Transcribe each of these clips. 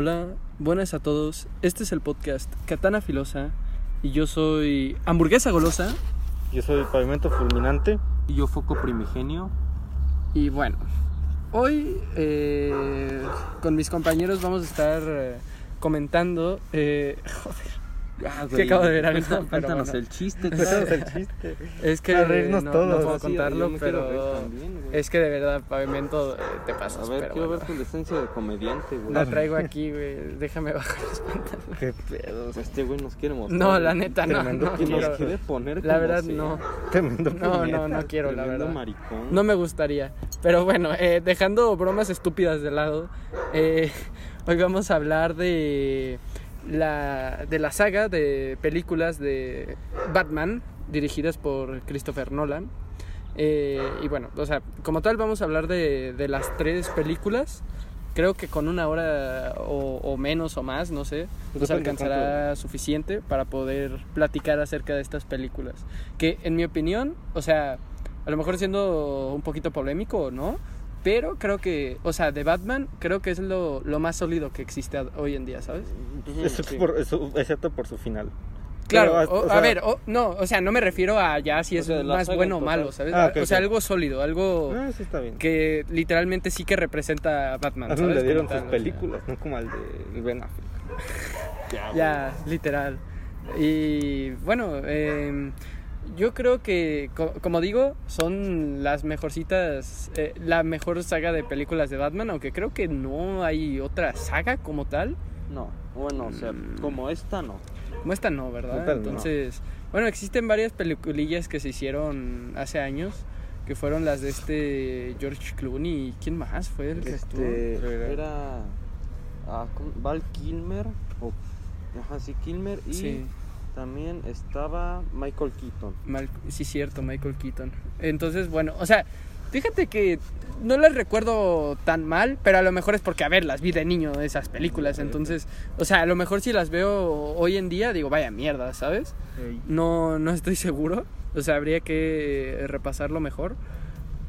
Hola, buenas a todos. Este es el podcast Katana Filosa y yo soy Hamburguesa Golosa. Yo soy Pavimento Fulminante. Y yo Foco Primigenio. Y bueno, hoy eh, con mis compañeros vamos a estar eh, comentando. eh, joder, Ah, que acabo de ver algo. Pero Cuéntanos bueno. el chiste. Cuéntanos el chiste. Es que Para reírnos no, todos. no puedo Sí, contarlo, pero también, güey. es que de verdad, Pavimento, eh, te pasas. A ver, pero quiero bueno. ver tu decencia de comediante, güey. La traigo aquí, güey. Déjame bajar los pantalones. Qué pedo. Este güey nos quiere mostrar. No, la neta, no. Tremendo no Que nos quiero. quiere poner La verdad, sea. no. Tremendo No, no, no quiero, la verdad. maricón. No me gustaría. Pero bueno, eh, dejando bromas estúpidas de lado, eh, hoy vamos a hablar de la, de la saga de películas de Batman dirigidas por Christopher Nolan. Eh, y bueno, o sea, como tal vamos a hablar de, de las tres películas. Creo que con una hora o, o menos o más, no sé, nos Depende alcanzará suficiente para poder platicar acerca de estas películas. Que en mi opinión, o sea, a lo mejor siendo un poquito polémico o no, pero creo que, o sea, de Batman, creo que es lo, lo más sólido que existe hoy en día, ¿sabes? Excepto, por, eso- excepto por su final. Claro, Pero, o- o a ver, o- no, o sea, no me refiero a ya si es sea, más bueno o malo. ¿sabes? Ah, o sea, algo sólido, algo Ah, sí está bien. que literalmente sí que representa a Batman, ¿sabes? le dieron sus tal, películas, no como al de Ben Affleck. Ya. Ya, literal. Y bueno, eh, yo creo que, co- como digo, son las mejorcitas, eh, la mejor saga de películas de Batman, aunque creo que no hay otra saga como tal. No, bueno, o sea, Mm. como esta no. Como esta no, ¿verdad? No. Entonces, bueno, existen varias peliculillas que se hicieron hace años, que fueron las de este George Clooney. ¿Quién más fue el que estuvo? Este, era ah. Val Kilmer. O, ajá, sí, Kilmer. Y Sí. También estaba Michael Keaton. Mal- sí, cierto, Michael Keaton. Entonces, bueno, o sea, fíjate que no las recuerdo tan mal, pero a lo mejor es porque, a ver, las vi de niño esas películas. Entonces, o sea, a lo mejor si las veo hoy en día, digo, vaya mierda, ¿sabes? No, no estoy seguro. O sea, habría que repasarlo mejor.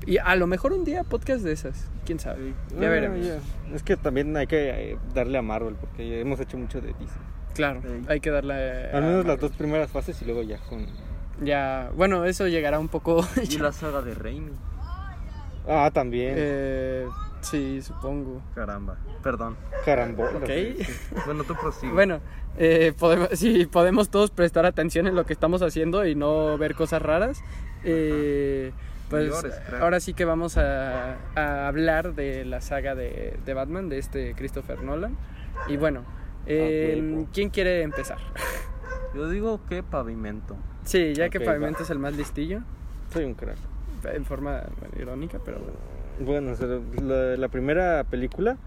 Y a lo mejor un día podcast de esas. Quién sabe. Ya Ah, veremos. Es que también hay que eh, darle a Marvel, porque hemos hecho mucho de DC. Claro, Ey. hay que darle. Al a- menos las dos primeras fases y luego ya con... Ya, bueno, eso llegará un poco. Y la saga de Raimi. Ah, también. eh, sí, supongo. Caramba. Perdón. Carambola. Ok. Bueno, tú prosigue. Bueno, eh, podemos, sí, podemos todos prestar atención en lo que estamos haciendo y no ver cosas raras. Eh, pues Llores, ahora sí que vamos a, a hablar de la saga de, de Batman, de este Christopher Nolan. Y bueno, eh, huevo. ¿quién quiere empezar? Yo digo que pavimento. Sí, ya que Ok, Pavimento va. es el más listillo, Soy un crack. en forma bueno, irónica, pero bueno. Bueno, o sea, la, la primera película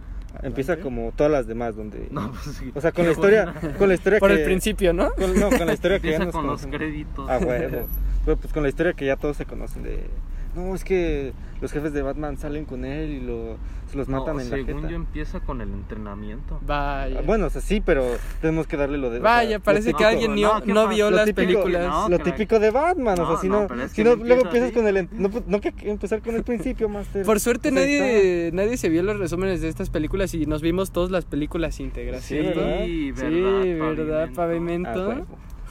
empieza como todas las demás, donde... No, pues sí. O sea, con Qué la historia, buena. con la historia Por que... el principio, ¿no? con- no, con la historia que ya nos con los conocemos. créditos. A huevo. Pero pues con la historia que ya todos se conocen de... No, es que los jefes de Batman salen con él y lo, se los No, matan en la según jeta. yo empieza con el entrenamiento. Vaya. Ah, Bueno, o sea, sí, pero tenemos que darle lo de... o Vaya, sea, lo parece que alguien no, no, ¿qué no vio las típico- películas. no, Lo típico de Batman, o sea, si no, no, pero es si que no no luego empieza empiezas así. con el... No, pues, no que empezar con el principio, Master. Por suerte nadie, nadie se vio los resúmenes de estas películas y nos vimos todas las películas íntegras, Sí. ¿verdad? Sí, Sí, verdad, ¿verdad? Ah, Pavimento.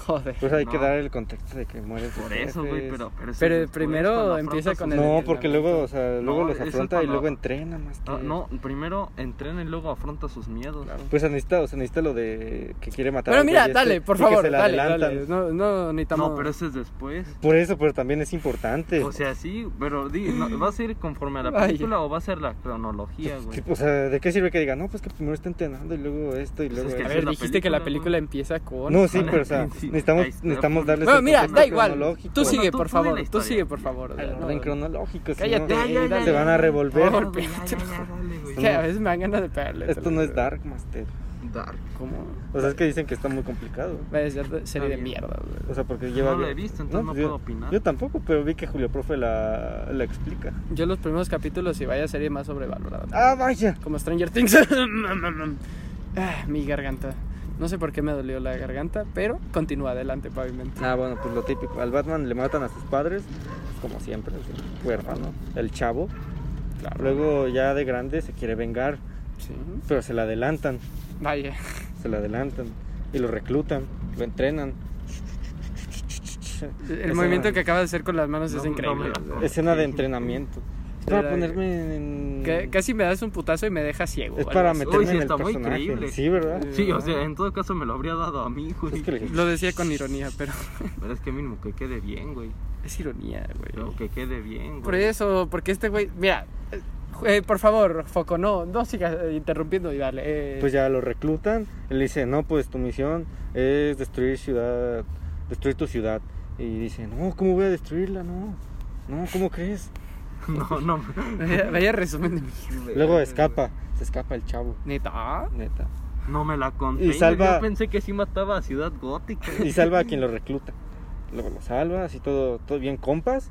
Joder. Pues hay que dar el contexto de que mueren sus Por eso, güey, pero... Pero, eso Pero después, primero empieza con el- No, porque luego, o sea, luego No, los eso afronta y luego entrena más que... No, primero entrena y luego afronta sus miedos. Claro. Pues se necesita, o sea, necesita lo de que quiere matar Pero mira, güey dale, este por favor, se le dale, dale. No, no necesitamos. No, pero ese es después. Por eso, pero también es importante. O sea, sí, pero di, no, ¿va a ser conforme a la Vaya. película o va a ser la cronología, güey? o sea, ¿de qué sirve que diga, no, pues que primero está entrenando y luego esto y Pues luego es que A esto"? ver, dijiste que la película empieza con. No, sí, pero o sea, sí. Necesitamos, necesitamos darles Bueno, mira, da igual. Tú sigue, por favor. Tú sigue, por favor. Orden cronológico, si Cállate, se van a revolver. A veces me dan ganas de pegarle. Esto no es Dark Master. Dark. ¿Cómo? O sea, es que dicen que está muy complicado. Va a ser de- serie de mierda, güey. O sea, porque lleva... No lo he visto, entonces no pues yo- puedo opinar. Yo tampoco, pero vi que Julio Profe la, la explica. Yo los primeros capítulos y vaya serie más sobrevalorada. ¡Ah, vaya! Como Stranger Things. Ah, mi garganta. No sé por qué me dolió la garganta, pero continúa adelante, pavimento. Ah, bueno, pues lo típico. Al Batman le matan a sus padres, como siempre, es el huérfano, el chavo. Claro. Luego ya de grande se quiere vengar, Sí. pero se le adelantan. Vaya. Se le adelantan y lo reclutan, lo entrenan. El Escena- movimiento que acaba de hacer con las manos es No, increíble. no me- Escena de entrenamiento. Es para ponerme en... Casi me das un putazo y me dejas ciego. Es para meterme Uy, sí, en el está muy personaje. increíble. Sí, ¿verdad? Sí, o sea, en todo caso me lo habría dado a mí, güey. Es que le- Lo decía con ironía, pero Pero es que mínimo que quede bien, güey. es ironía, Pero güey. que quede bien, güey. Por eso, porque este güey, mira, eh, por favor, Foco, no, no sigas eh, interrumpiendo y dale. eh, Pues ya lo reclutan. Él dice, no, pues tu misión es destruir ciudad, destruir tu ciudad. Y dice, no, ¿cómo voy a destruirla? No, no, ¿cómo crees? No, no. vaya, vaya resumen de mierda. Luego escapa, se escapa el chavo, Neta. neta. No me la conté. Y salva- Yo pensé que sí mataba a Ciudad Gótica. Y salva a quien lo recluta. Luego lo salva, así todo, todo bien compas.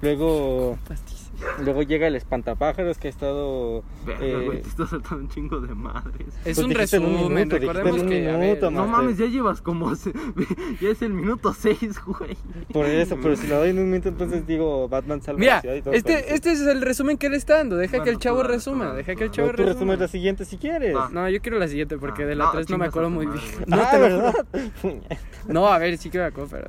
Luego, Pastis. Luego llega el espantapájaros que ha estado... Verga, eh, güey, te estás saltando un chingo de madres. Es Pues un un resumen, minuto, recordemos que. a ver, minuto, No Master. mames, ya llevas como. Ya es el minuto 6, güey. Por eso, pero si lo doy en un momento, entonces digo, Batman salva Mira, la ciudad y todo. este, este es el resumen que le está dando. Deja que el chavo resuma. Deja que el chavo Pero tú resuma. resumes la siguiente si quieres. No, yo quiero la siguiente porque Ah, de la no, 3 no me acuerdo muy bien. No, ah, ¿verdad? No, a ver, sí que me acuerdo, pero.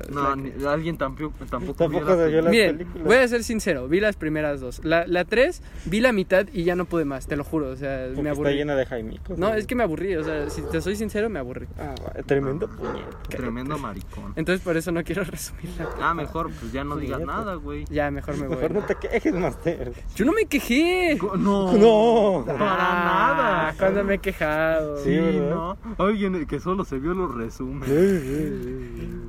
No, alguien tampoco. Tampoco. Miren, películas. voy a ser sincero, vi las primeras dos. La, la 3 vi la mitad y ya no pude más, te lo juro, o sea, Porque me está aburrí. llena de jaimicos. No, es que me aburrí, o sea, si te soy sincero, me aburrí. Ah, tremendo puñet. Tremendo maricón. Entonces por eso no quiero resumirla. Ah, mejor, pues ya no digas nada, güey. Ya, mejor me voy. Mejor no te quejes, Master. Yo no me quejé. No. No. Para Ah, nada. Cuando me he quejado. Sí. ¿no? Alguien que solo se vio los resúmenes.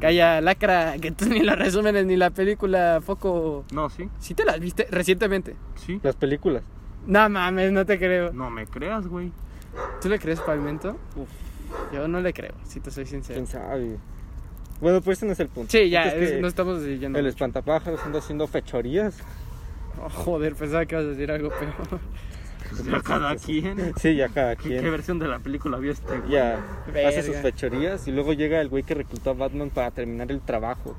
Calla, lacra, que tú ni la resúmenes ni la película Foco. No, sí, ¿Sí te las viste recientemente? sí. Las películas. No mames, no te creo. No me creas, güey. ¿Tú le crees Pavimento? Yo no le creo, si te soy sincero. ¿Quién sabe? Bueno, pues ese no es el punto. Sí, ya, punto es no estamos siguiendo. El espantapájaros anda haciendo fechorías. Oh, joder, pensaba que ibas a decir algo peor. Pues ya cada quien. Sí, ya cada ¿Qué, quien. qué versión de la película vio este güey? Ya hace sus Verga. fechorías y luego llega el güey que reclutó a Batman para terminar el trabajo.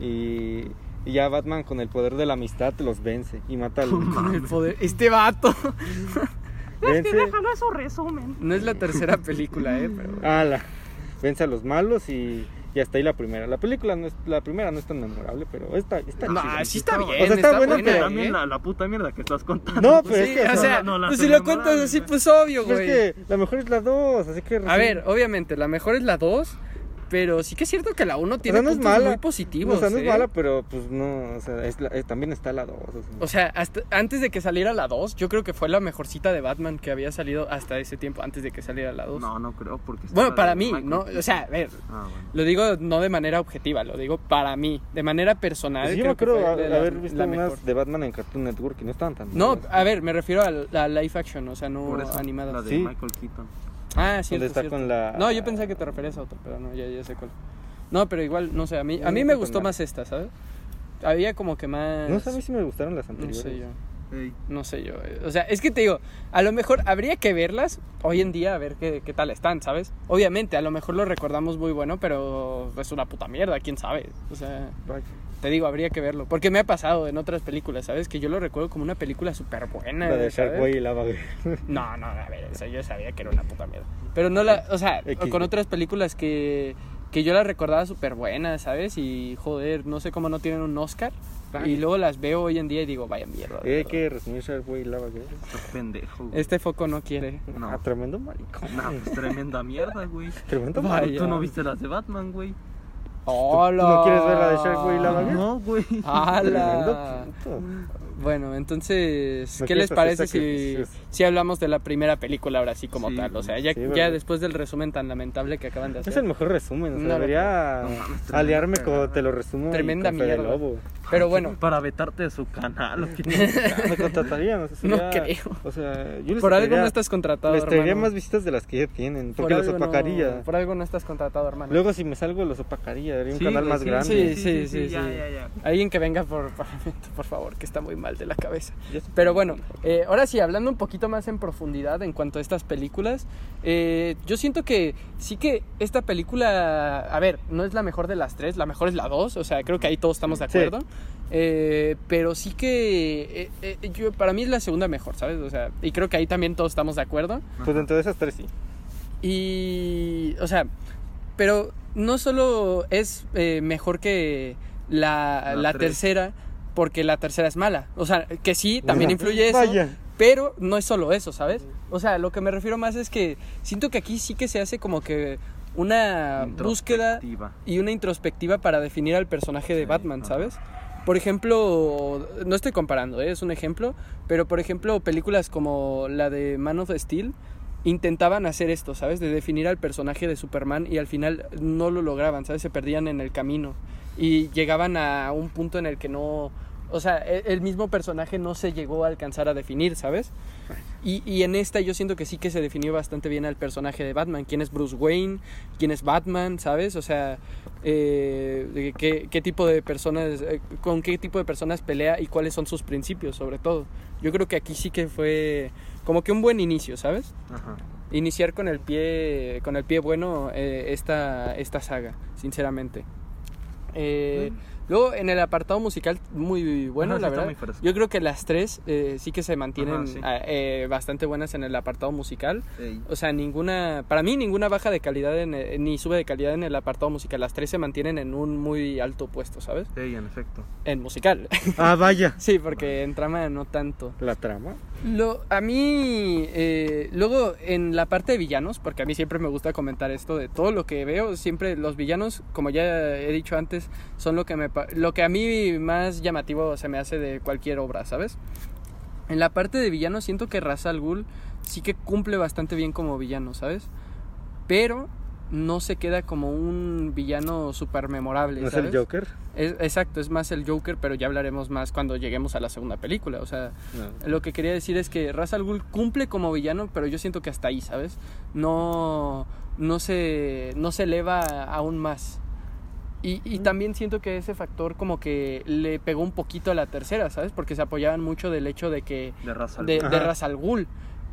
Y, y ya Batman con el poder de la amistad los vence y mata al... Con el poder. Este vato. vence, Déjalo eso resumen. No es la tercera película, eh, pero. ala, vence a los malos y, y hasta ahí la primera. La película no es, la primera no es tan memorable, pero está, está No, chida. sí está O bien. sea, está buena, pero- También ¿eh? la, la puta mierda que estás contando. No, pero Sí, es que o sea, no, la pues si lo cuentas así, pues obvio, Pues güey. es que la mejor es la 2, así que... A ver, obviamente, la mejor es la 2, pero sí que es cierto que la 1 o tiene sea, no es puntos mala. muy positivos. O sea, no es ¿eh? mala, pero pues no, o sea, es la- eh, también está la 2. O sea, hasta antes de que saliera la 2, yo creo que fue la mejorcita de Batman que había salido hasta ese tiempo, antes de que saliera la 2. No, no creo porque... bueno, para mí, Michael ¿no? O sea, a ver, Ah, bueno. lo digo no de manera objetiva, lo digo para mí. De manera personal, Pues yo me creo que a- de la- haber visto la unas mejor. de Batman en Cartoon Network y no estaban tan No, malas. a ver, me refiero a la live action, o sea, no Por eso, animada. la de Sí. Michael Keaton. Ah, sí. Donde está con la- No, yo pensé que te referías a otro, pero no, ya, ya sé cuál. No, pero igual, no sé, a mí, a No, mí no me gustó más esta, ¿sabes? Había como que más... No mí si me gustaron las No anteriores. sé yo. No sé yo. O sea, es que te digo, a lo mejor habría que verlas hoy en día a ver qué, qué tal están, ¿sabes? Obviamente, a lo mejor lo recordamos muy bueno, pero es una puta mierda, quién sabe. O sea. Te digo, habría que verlo. Porque me ha pasado en otras películas, ¿sabes? Que yo lo recuerdo como una película súper buena. La de. Sharkboy y Lava Girl. No, no, a ver, eso yo sabía que era una puta mierda. Pero no la, o sea, X. con otras películas que, que yo las recordaba súper buenas, ¿sabes? Y joder, no sé cómo no tienen un Oscar. Y luego las veo hoy en día y digo, vaya mierda. Hay verdad. que resumir Sharkboy y Lava Girl. Pendejo. güey. Este foco no quiere. No. Ah, tremendo maricón. No, pues tremenda mierda, güey. Tremendo maricón. Tú no viste las de Batman, güey. ¡Hola! ¿Tú no quieres ver la de Sharkboy y? No, güey. ¡Hala! Bueno, entonces, ¿No ¿qué les parece si, si hablamos de la primera película ahora sí como Sí, tal? O sea, ya, sí, ya después del resumen tan lamentable que acaban de hacer. Es el mejor resumen. O sea, No, debería no aliarme con te lo resumo. Tremenda con mierda. Lobo. Pero bueno, Para vetarte de su canal. ¿o qué? Me contratarían. O sea, No creo. O sea, yo les por algo no estás contratado, Les traería hermano. más visitas de las que ya tienen. Por Porque los algo no- opacaría. por algo no estás contratado, hermano. Luego, si me salgo, los opacaría. Haría un Sí, canal más sí, grande. Sí, sí, sí, ya, sí. ya, ya. Alguien que venga por por favor, que está muy mal de la cabeza. Pero bueno, eh, ahora sí, hablando un poquito más en profundidad en cuanto a estas películas, eh, yo siento que sí que esta película, a ver, no es la mejor de las tres, la mejor es la dos, o sea, creo que ahí todos estamos de Sí. Eh, pero sí que eh, eh, yo, para mí es la segunda mejor, ¿sabes? O sea, y creo que ahí también todos estamos de acuerdo. Pues dentro de esas tres sí. Y, o sea, pero no solo es eh, mejor que la, La tercera, porque la tercera es mala. O sea, que sí, también influye eso. Vaya. Pero no es solo eso, ¿sabes? O sea, lo que me refiero más es que siento que aquí sí que se hace como que una búsqueda y una introspectiva para definir al personaje de Sí, Batman. ¿sabes? Por ejemplo, no estoy comparando, ¿eh? es un ejemplo, pero por ejemplo, películas como la de Man of Steel intentaban hacer esto, ¿sabes? De definir al personaje de Superman y al final no lo lograban, ¿sabes? Se perdían en el camino y llegaban a un punto en el que no, o sea, e- el mismo personaje no se llegó a alcanzar a definir, ¿sabes? Y, y en esta yo siento que sí que se definió bastante bien al personaje de Batman. ¿Quién es Bruce Wayne? ¿Quién es Batman? ¿Sabes? O sea, eh, qué, qué tipo de personas, eh, con qué tipo de personas pelea y cuáles son sus principios, sobre todo. Yo creo que aquí sí que fue como que un buen inicio, ¿sabes? Ajá. Iniciar con el pie, con el pie bueno eh, esta, esta saga, sinceramente. Eh, Luego en el apartado musical muy bueno, Ajá, sí la está verdad. muy fresco. Yo creo que las tres eh, sí que se mantienen Ajá, sí. ah, eh, bastante buenas en el apartado musical. Ey. O sea, ninguna, para mí ninguna baja de calidad en, eh, ni sube de calidad en el apartado musical. Las tres se mantienen en un muy alto puesto, ¿sabes? Ey, en efecto. En musical. Ah, vaya. sí, porque en trama no tanto. La trama. Lo, a mí, eh, luego en la parte de villanos, porque a mí siempre me gusta comentar esto de todo lo que veo, siempre los villanos, como ya he dicho antes, son lo que, me, lo que a mí más llamativo se me hace de cualquier obra, ¿sabes? En la parte de villanos siento que Ra's al Ghul sí que cumple bastante bien como villano, ¿sabes? Pero no se queda como un villano súper memorable, ¿No es el Joker? Es- exacto, es más el Joker, pero ya hablaremos más cuando lleguemos a la segunda película, o sea... No. Lo que quería decir es que Ra's al Ghul cumple como villano, pero yo siento que hasta ahí, ¿sabes? No, no, se, no se eleva aún más. Y, y también siento que ese factor como que le pegó un poquito a la tercera, ¿sabes? Porque se apoyaban mucho del hecho de que... De raza. De, de Ajá. Ra's al Ghul.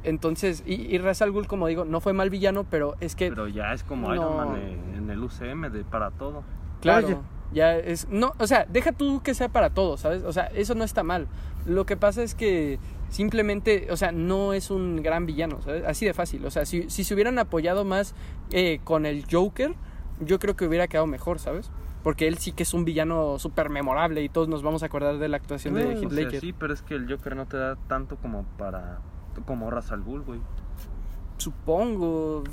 Entonces, y, y Ra's al Ghul, como digo, no fue mal villano, pero es que... Pero ya es como No. Iron Man eh, en el UCM de para todo. Claro, ya es... No, o sea, deja tú que sea para todos, ¿sabes? O sea, eso no está mal. Lo que pasa es que simplemente, o sea, no es un gran villano, ¿sabes? Así de fácil. O sea, si, si se hubieran apoyado más eh, con el Joker, yo creo que hubiera quedado mejor, ¿sabes? Porque él sí que es un villano súper memorable y todos nos vamos a acordar de la actuación de Heath O sea, Ledger. sí, pero es que el Joker no te da tanto como para. como Ra's al Ghul, güey. Supongo.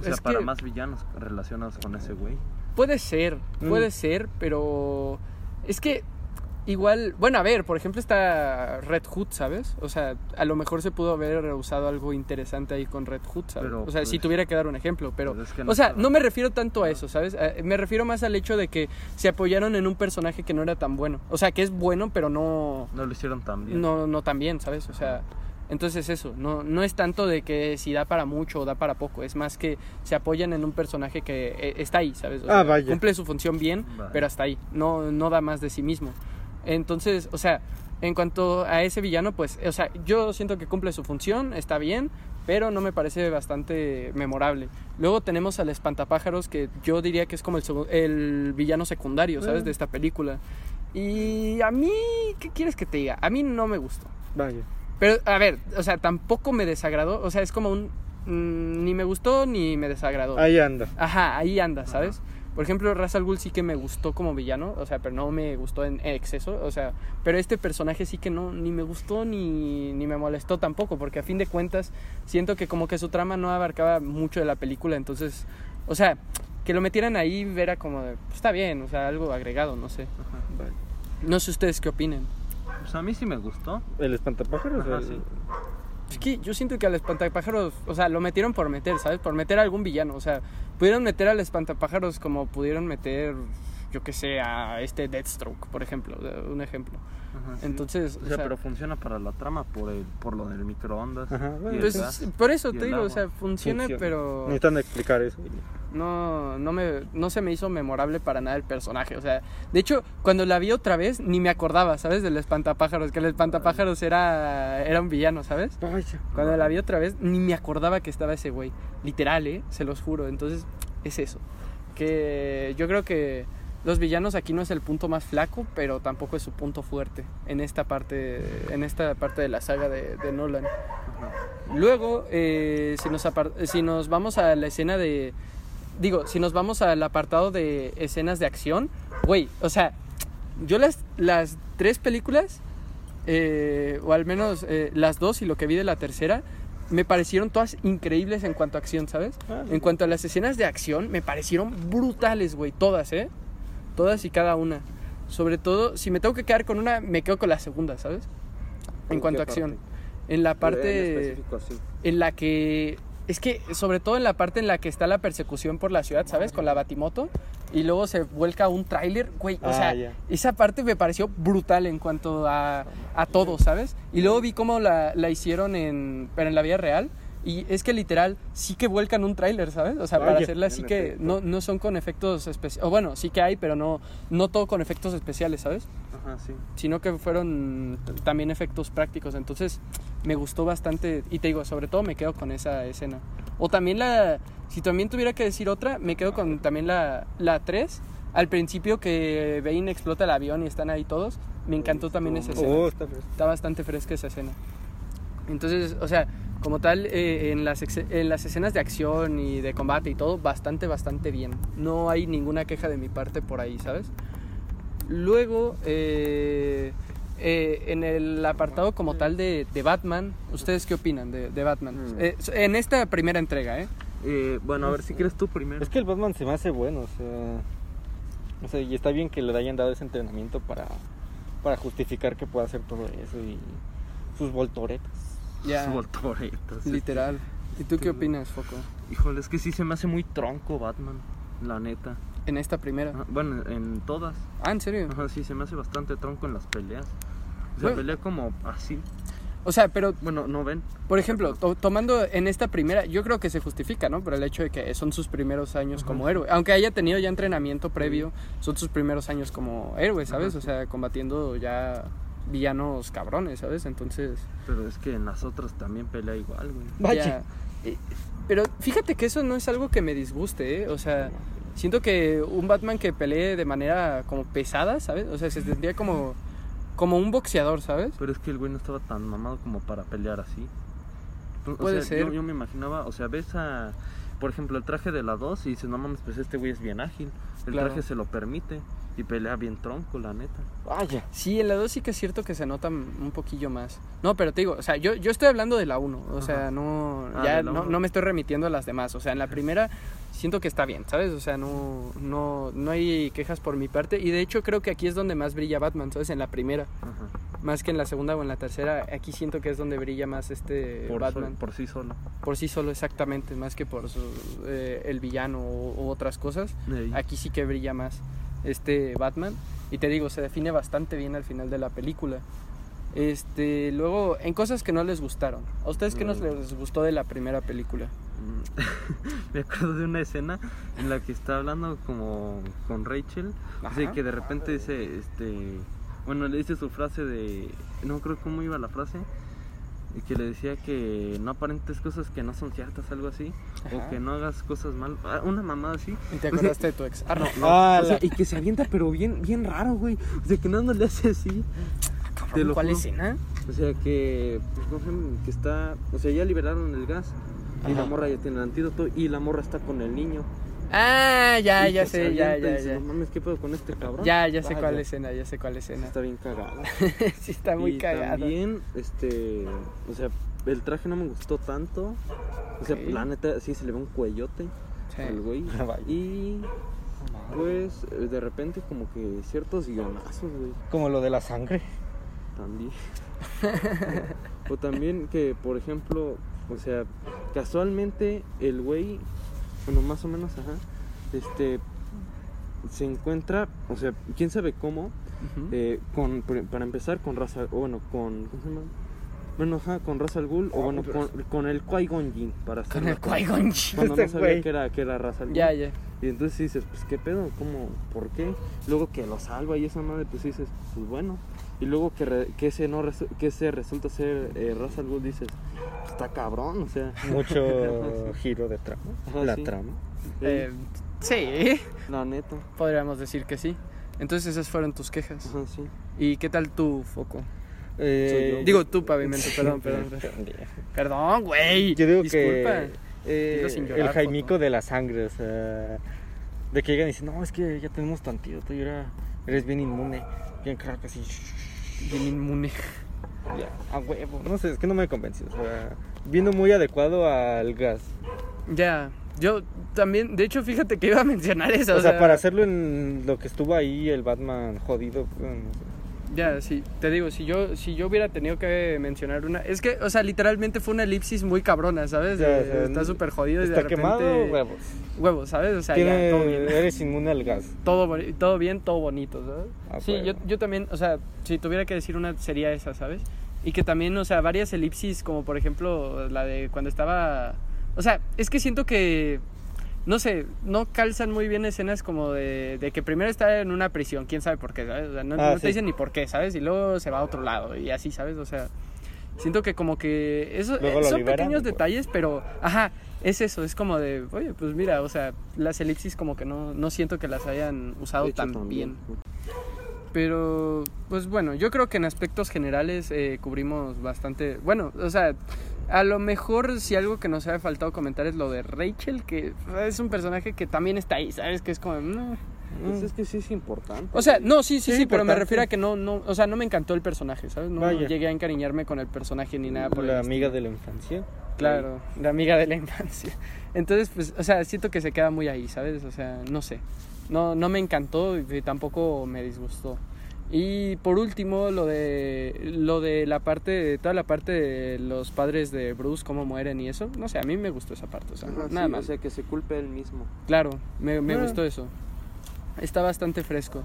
O sea, Es para que- más villanos relacionados con ese güey. Puede ser, Mm. puede ser, pero es que igual, bueno, a ver, por ejemplo está Red Hood, ¿sabes? O sea, a lo mejor se pudo haber usado algo interesante ahí con Red Hood, ¿sabes? Pero, o sea, si pues, tuviera que dar un ejemplo, pero... pues, es que no o sea, estaba- no me refiero tanto a eso, ¿sabes? Eh, Me refiero más al hecho de que se apoyaron en un personaje que no era tan bueno. O sea, que es bueno, pero no, No lo hicieron tan bien. no, no tan bien, ¿sabes? O sea, entonces eso, no, no es tanto de que si da para mucho o da para poco, es más que se apoyan en un personaje que eh, está ahí, ¿sabes? O Ah, vaya. Cumple su función bien, Vaya. pero hasta ahí, no, no da más de sí mismo. Entonces, o sea, en cuanto a ese villano, pues, o sea, yo siento que cumple su función, está bien, pero no me parece bastante memorable. Luego tenemos al espantapájaros, que yo diría que es como el, el villano secundario, ¿sabes? Mm. De esta película. Y a mí, ¿qué quieres que te diga? A mí no me gustó. Vaya. Pero, a ver, o sea, tampoco me desagradó. O sea, es como un. mm, ni me gustó ni me desagradó. Ahí anda. Ajá, ahí anda, ¿sabes? Por ejemplo, Ra's al Ghul sí que me gustó como villano, o sea, pero no me gustó en exceso, o sea, pero este personaje sí que no, ni me gustó ni, ni me molestó tampoco, porque a fin de cuentas siento que como que su trama no abarcaba mucho de la película, entonces, o sea, que lo metieran ahí era como de, pues, está bien, o sea, algo agregado, no sé. Ajá. Vaya. No sé ustedes qué opinen. Pues a mí sí me gustó. ¿El espantapájaros? Ajá, El- sí. Es que yo siento que al espantapájaros, o sea, lo metieron por meter, ¿sabes? Por meter a algún villano, o sea, pudieron meter al espantapájaros como pudieron meter, yo que sé, a este Deathstroke, por ejemplo, un ejemplo. Ajá, sí. Entonces, O sea, pero funciona para la trama por el, por lo del microondas. Ajá, bueno, pues, gas. por eso te digo, o sea, funciona, Funciona. pero Necesitan explicar eso. No, no, me, no se me hizo memorable para nada el personaje. O sea, de hecho, cuando la vi otra vez, ni me acordaba, ¿sabes? Del espantapájaros, que el espantapájaros era, era un villano, ¿sabes? Cuando la vi otra vez, ni me acordaba que estaba ese güey. Literal, ¿eh? Se los juro. Entonces, es eso. Que yo creo que los villanos aquí no es el punto más flaco, pero tampoco es su punto fuerte en esta parte, en esta parte de la saga de, de Nolan. Luego, eh, si, nos si nos vamos a la escena de... Digo, si nos vamos al apartado de escenas de acción, güey, o sea, yo las, las tres películas, eh, o al menos eh, las dos y lo que vi de la tercera, me parecieron todas increíbles en cuanto a acción, ¿sabes? Ah, En cuanto a las escenas de acción, me parecieron brutales, güey, todas, ¿eh? Todas y cada una. Sobre todo, si me tengo que quedar con una, me quedo con la segunda, ¿sabes? En ¿En cuanto a acción. parte? En la En parte específico, así. en la que es que sobre todo en la parte en la que está la persecución por la ciudad, ¿sabes? Con la batimoto y luego se vuelca un tráiler, güey, o Ah, sea, esa parte me pareció brutal en cuanto a, a todo, ¿sabes? Y luego vi cómo la, la hicieron en pero en la vida real y es que literal sí que vuelcan un tráiler, ¿sabes? O sea, para Vaya. hacerla En que efecto. no, no son con efectos especiales, o bueno, sí que hay, pero no no todo con efectos especiales, ¿sabes? Ajá, sí. sino que fueron también efectos prácticos. Entonces me gustó bastante y te digo, sobre todo me quedo con esa escena. O también la, si también tuviera que decir otra, me quedo con también la, la 3. Al principio que Bane explota el avión y están ahí todos, me encantó también esa escena. Oh, está. Está bastante fresca esa escena. Entonces, o sea, como tal, eh, en, las en las escenas de acción y de combate y todo, bastante, bastante bien. No hay ninguna queja de mi parte por ahí, ¿sabes? Luego, eh, eh, en el apartado como tal de, de Batman, ¿ustedes qué opinan de, de Batman? Mm. Eh, en esta primera entrega, ¿eh? Eh, bueno, a ver si quieres tú primero. Es que el Batman se me hace bueno, o sea, o sea, y está bien que le hayan dado ese entrenamiento para, para justificar que pueda hacer todo eso y sus voltoretas. Ya, sí. literal. ¿Y tú qué opinas, Foco? Híjole, es que sí se me hace muy tronco Batman, la neta. En esta primera. Ajá, Bueno, en todas. Ah, ¿en serio? Ajá, sí, se me hace bastante tronco en las peleas. O sea, Bueno. pelea como así. O sea, pero Bueno, no ven. Por ejemplo, to- tomando en esta primera, yo creo que se justifica, ¿no? Por el hecho de que son sus primeros años Ajá. como héroe. Aunque haya tenido ya entrenamiento previo, son sus primeros años como héroe, ¿sabes? Ajá. O sea, combatiendo ya villanos cabrones, ¿sabes? Entonces, Pero es que en las otras también pelea igual, güey. Vaya. ya- eh, Pero fíjate que eso no es algo que me disguste, ¿eh? O sea, siento que un Batman que pelee de manera como pesada, ¿sabes? O sea, se tendría como, como un boxeador, ¿sabes? Pero es que el güey no estaba tan mamado como para pelear así. O Puede sea, ser. Yo, yo me imaginaba, o sea, ves a, por ejemplo, el traje de la 2 y dices, no mames, pues este güey es bien ágil. El Claro. traje se lo permite y pelea bien tronco, la neta. Vaya. Sí, en la 2 sí que es cierto que se nota un poquillo más. No, pero te digo, o sea, yo, yo estoy hablando de la 1, o sea, no, Ah, ya no, no me estoy remitiendo a las demás. O sea, en la primera siento que está bien, ¿sabes? O sea, no, no, no hay quejas por mi parte. Y de hecho creo que aquí es donde más brilla Batman, ¿sabes? En la primera. Ajá. Más que en la segunda o en la tercera, aquí siento que es donde brilla más este Por, Batman. sol- por sí solo. Por sí solo, exactamente, más que por su, eh, el villano o, u otras cosas. Aquí sí que brilla más este Batman. Y te digo, se define bastante bien al final de la película. Este, luego, en cosas que no les gustaron. ¿A ustedes qué nos Mm. les gustó de la primera película? Mm. me acuerdo de una escena en la que está hablando como con Rachel. Así que de repente dice, este, bueno, le dice su frase de, no creo cómo iba la frase, y que le decía que no aparentes cosas que no son ciertas, algo así, Ajá. o que no hagas cosas mal, ah, una mamada así. ¿Y te O sea, acordaste de tu ex? Ah, no, No, Ah, o sea, la- y que se avienta pero bien, bien raro, güey. O sea, que no, le hace así. Te lo ¿Cuál juro. escena? O sea, que, pues, que está, o sea, ya liberaron el gas. Y la morra ya tiene el antídoto y la morra está con el niño. Ah, ya, ya sé, ya, ya, dice, ya. No mames, ¿qué pedo con este cabrón? Ya, ya sé Vaya. cuál escena, ya sé cuál escena. Está bien cagado. sí, está muy y cagado. también, este, o sea, el traje no me gustó tanto. O sea, la neta, sí se le ve un cuellote Sí. al güey. Vaya. Y pues, de repente, como que ciertos guionazos, güey. Como lo de la sangre. También. o también que, por ejemplo, o sea, casualmente el güey, bueno, más o menos, ajá, este, se encuentra, o sea, quién sabe cómo, eh, con, para empezar con Raza, o bueno, con, ¿cómo se llama? Bueno, ajá, con Ra's al Ghul, o bueno, con, con el Qui-Gon Jinn, para Con hacerlo el Qui-Gon Jinn. Cuando no Este sabía que era, que era Ra's al Ghul. Ya, ya. Y entonces dices, pues qué pedo, ¿cómo? ¿Por qué? Luego que lo salva y esa madre, pues dices, pues bueno. Y luego que, re- que ese no resu- que ese resulta ser eh, Ra's al Ghul, dices, está cabrón, o sea. Mucho giro de trama. Ajá, la sí. trama. Eh, Sí, La neta. podríamos decir que sí. Entonces esas fueron tus quejas. Ajá, sí. ¿Y qué tal tu foco? Eh, Soy yo. Digo tú, pavimento, perdón, perdón. Perdón, güey. Yo digo Disculpa. que eh, sin llorar, el Jaimico de la sangre, o sea, de que llegan y dicen, no, es que ya tenemos tu antídoto y ahora eres bien inmune, bien crack, así, Bien inmune. ya, a huevo, no sé, es que no me convenció, o sea, viendo muy adecuado al gas, Ya, yo también, de hecho, fíjate que iba a mencionar eso. o, sea, para hacerlo en lo que estuvo ahí el Batman jodido, bueno, no sé. Ya, sí, te digo, si yo, si yo hubiera tenido que mencionar una... Es que, o sea, literalmente fue una elipsis muy cabrona, ¿sabes? Ya, De- o sea, está súper jodido y de está repente... quemado, huevos, Huevos, ¿sabes? O sea, Tiene- ya, todo bien. eres inmune al gas, Todo, todo bien, todo bonito, ¿sabes? Ah, sí, yo, yo también, o sea, si tuviera que decir una sería esa, ¿sabes? Y que también, o sea, varias elipsis, como por ejemplo la de cuando estaba... O sea, es que siento que, no sé, no calzan muy bien escenas como de, de que primero está en una prisión, quién sabe por qué, ¿sabes? O sea, no, Ah, no te sí. dicen ni por qué, ¿sabes? Y luego se va a otro lado y así, ¿sabes? O sea, siento que como que eso eh, son liberan pequeños pues. detalles, pero, ajá, es eso, es como de, oye, pues mira, o sea, las elipsis como que no, no siento que las hayan usado hecho, tan también. bien. Pero, pues bueno, yo creo que en aspectos generales eh, cubrimos bastante. Bueno, o sea, a lo mejor si algo que nos haya faltado comentar es lo de Rachel, que es un personaje que también está ahí, ¿sabes? Que es como. mm. Pues es que sí es importante. O sea, no, sí, sí, Sí, sí, pero me refiero a que no, no, o sea, no me encantó el personaje, ¿sabes? No Vaya. llegué a encariñarme con el personaje ni nada por el la estilo. amiga de la infancia, Claro, la amiga de la infancia. Entonces, pues, o sea, siento que se queda muy ahí, ¿sabes? O sea, no sé. No, no me encantó y tampoco me disgustó. Y por último, lo de lo de la parte, toda la parte de los padres de Bruce, cómo mueren y eso. No sé, a mí me gustó esa parte, o sea, Ajá, nada sí, más. O sea, que se culpe él mismo. Claro, me, me Ah. gustó eso. Está bastante fresco.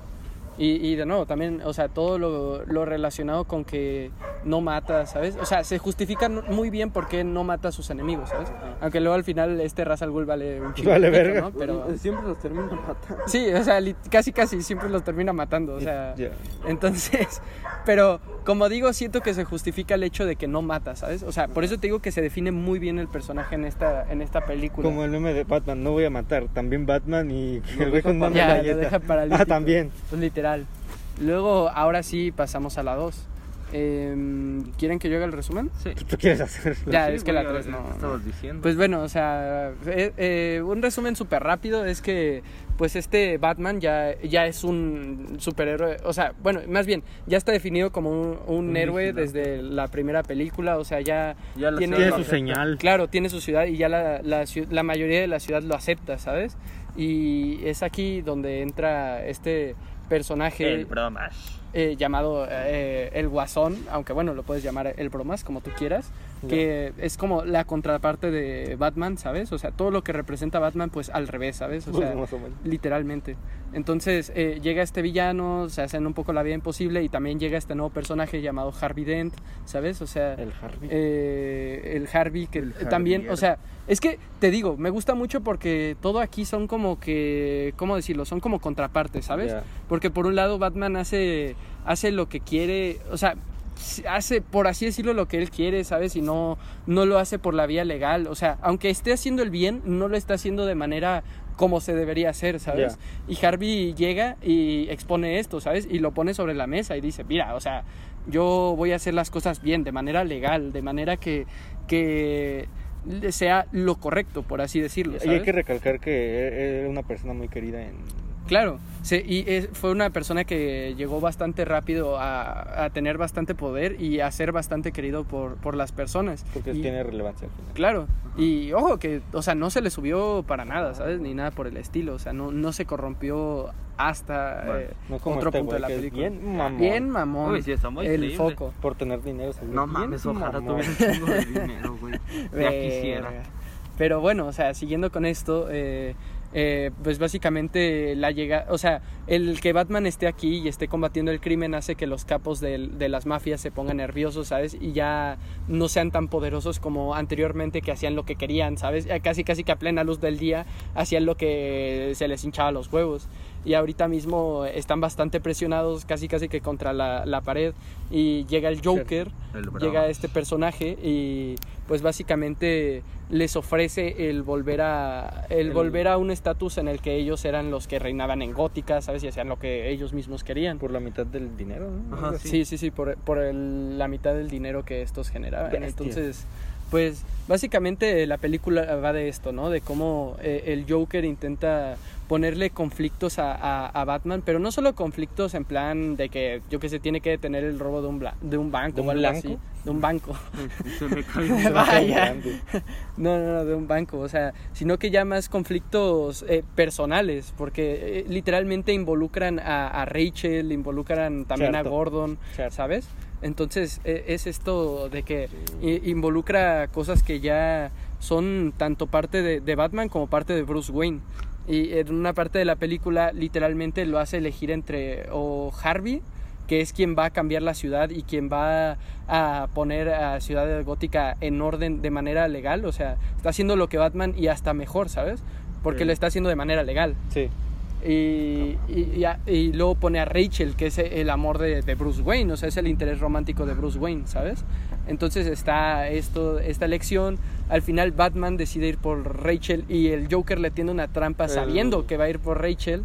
Y, y de nuevo, también, o sea, todo lo, lo relacionado con que no mata, ¿sabes? O sea, se justifica muy bien por qué no mata a sus enemigos, ¿sabes? Aunque luego al final este Ra's al Ghul vale un chingo Vale verga. ¿no? Pero Siempre los termina matando. sí, o sea, casi casi siempre los termina matando, o sea... ya. Entonces, pero como digo, siento que se justifica el hecho de que no mata, ¿sabes? O sea, por eso te digo que se define muy bien el personaje en esta, en esta película. Como el meme de Batman, no voy a matar. También Batman y el güey con una Ya, lo galleta. deja paralítico. Ah, también. Pues literal. Luego, ahora sí, pasamos a la 2. ¿Quieren que yo haga el resumen? Sí. ¿Tú quieres hacer? Ya, Sí, es que la a 3 ver, no. ¿qué estabas diciendo? Pues bueno, o sea, eh, eh, un resumen súper rápido es que, pues este Batman ya, ya es un superhéroe, o sea, bueno, más bien, ya está definido como un, un Un héroe vigilante. desde la primera película, o sea, ya Ya tiene, Tiene su señal. Claro, tiene su ciudad y ya la, la, la mayoría de la ciudad lo acepta, ¿sabes? Y es aquí donde entra este personaje El bromas. eh, llamado eh, el Guasón, aunque bueno, lo puedes llamar el Bromas, como tú quieras, que es como la contraparte de Batman, ¿sabes? O sea, todo lo que representa Batman, pues al revés, ¿sabes? O sea, o literalmente. Entonces eh, llega este villano, se hacen un poco la vida imposible y también llega este nuevo personaje llamado Harvey Dent, ¿sabes? O sea, El Harvey. eh, el Harvey que El también, Harvey. o sea, es que te digo, me gusta mucho porque todo aquí son como que, ¿cómo decirlo? Son como contrapartes, ¿sabes? Ya. Porque por un lado Batman hace, hace lo que quiere, o sea, hace, por así decirlo, lo que él quiere, ¿sabes? Y no, no lo hace por la vía legal. O sea, aunque esté haciendo el bien, no lo está haciendo de manera como se debería hacer, ¿sabes? Y Harvey llega y expone esto, ¿sabes? Y lo pone sobre la mesa y dice, mira, o sea, yo voy a hacer las cosas bien, de manera legal, de manera que, que sea lo correcto, por así decirlo. Y hay que recalcar que era una persona muy querida en... Claro, sí, y es- fue una persona que llegó bastante rápido a, a tener bastante poder y a ser bastante querido por, por las personas. Porque Y- tiene relevancia al final. Claro, y ojo que, o sea, no se le subió para nada, ¿sabes? Ni nada por el estilo, o sea, no, no se corrompió hasta Bueno, eh, No como otro este punto de güey la película. bien mamón. Bien mamón, Uy, sí, está muy el foco. Por tener dinero. No bien mames, ojalá mamón. tuviera un chingo de dinero, güey. Ya quisiera. Pero bueno, o sea, siguiendo con esto, eh, eh, pues básicamente la llega, o sea, el que Batman esté aquí y esté combatiendo el crimen hace que los capos del- de, las mafias se pongan nerviosos, ¿sabes? Y ya no sean tan poderosos como anteriormente que hacían lo que querían, ¿sabes? Ya Casi casi que a plena luz del día hacían lo que se les hinchaba los huevos. Y ahorita mismo están bastante presionados, casi casi que contra la, la pared, y llega el Joker, El llega este personaje y pues básicamente les ofrece el volver a el, El- volver a un estatus en el que ellos eran los que reinaban en Gótica, ¿sabes? Y hacían lo que ellos mismos querían. Por la mitad del dinero, ¿no? Ajá. Sí, sí, sí, por, por el- la mitad del dinero que estos generaban. Entonces, pues básicamente la película va de esto, ¿no? De cómo eh, el Joker intenta ponerle conflictos a, a- a Batman, pero no solo conflictos en plan de que, yo que sé, tiene que detener el robo de un, bla- de un banco ¿De un o algo blanco? así. De un banco. Se me Vaya. No, no, no, de un banco, o sea, sino que ya más conflictos eh, personales, porque eh, literalmente involucran a, a Rachel, involucran también Cierto. a Gordon, Cierto. ¿sabes? Entonces eh, es esto de que involucra cosas que ya son tanto parte de, de Batman como parte de Bruce Wayne. Y en una parte de la película literalmente lo hace elegir entre o Harvey, que es quien va a cambiar la ciudad y quien va a poner a Ciudad Gótica en orden de manera legal, o sea, está haciendo lo que Batman y hasta mejor, ¿sabes? Porque Sí. lo está haciendo de manera legal. Sí. Y, y, y a- y luego pone a Rachel, que es el amor de, de Bruce Wayne, o sea, es el interés romántico de Bruce Wayne, ¿sabes? Entonces está esto, esta elección. Al final Batman decide ir por Rachel y el Joker le tiene una trampa sabiendo que va a ir por Rachel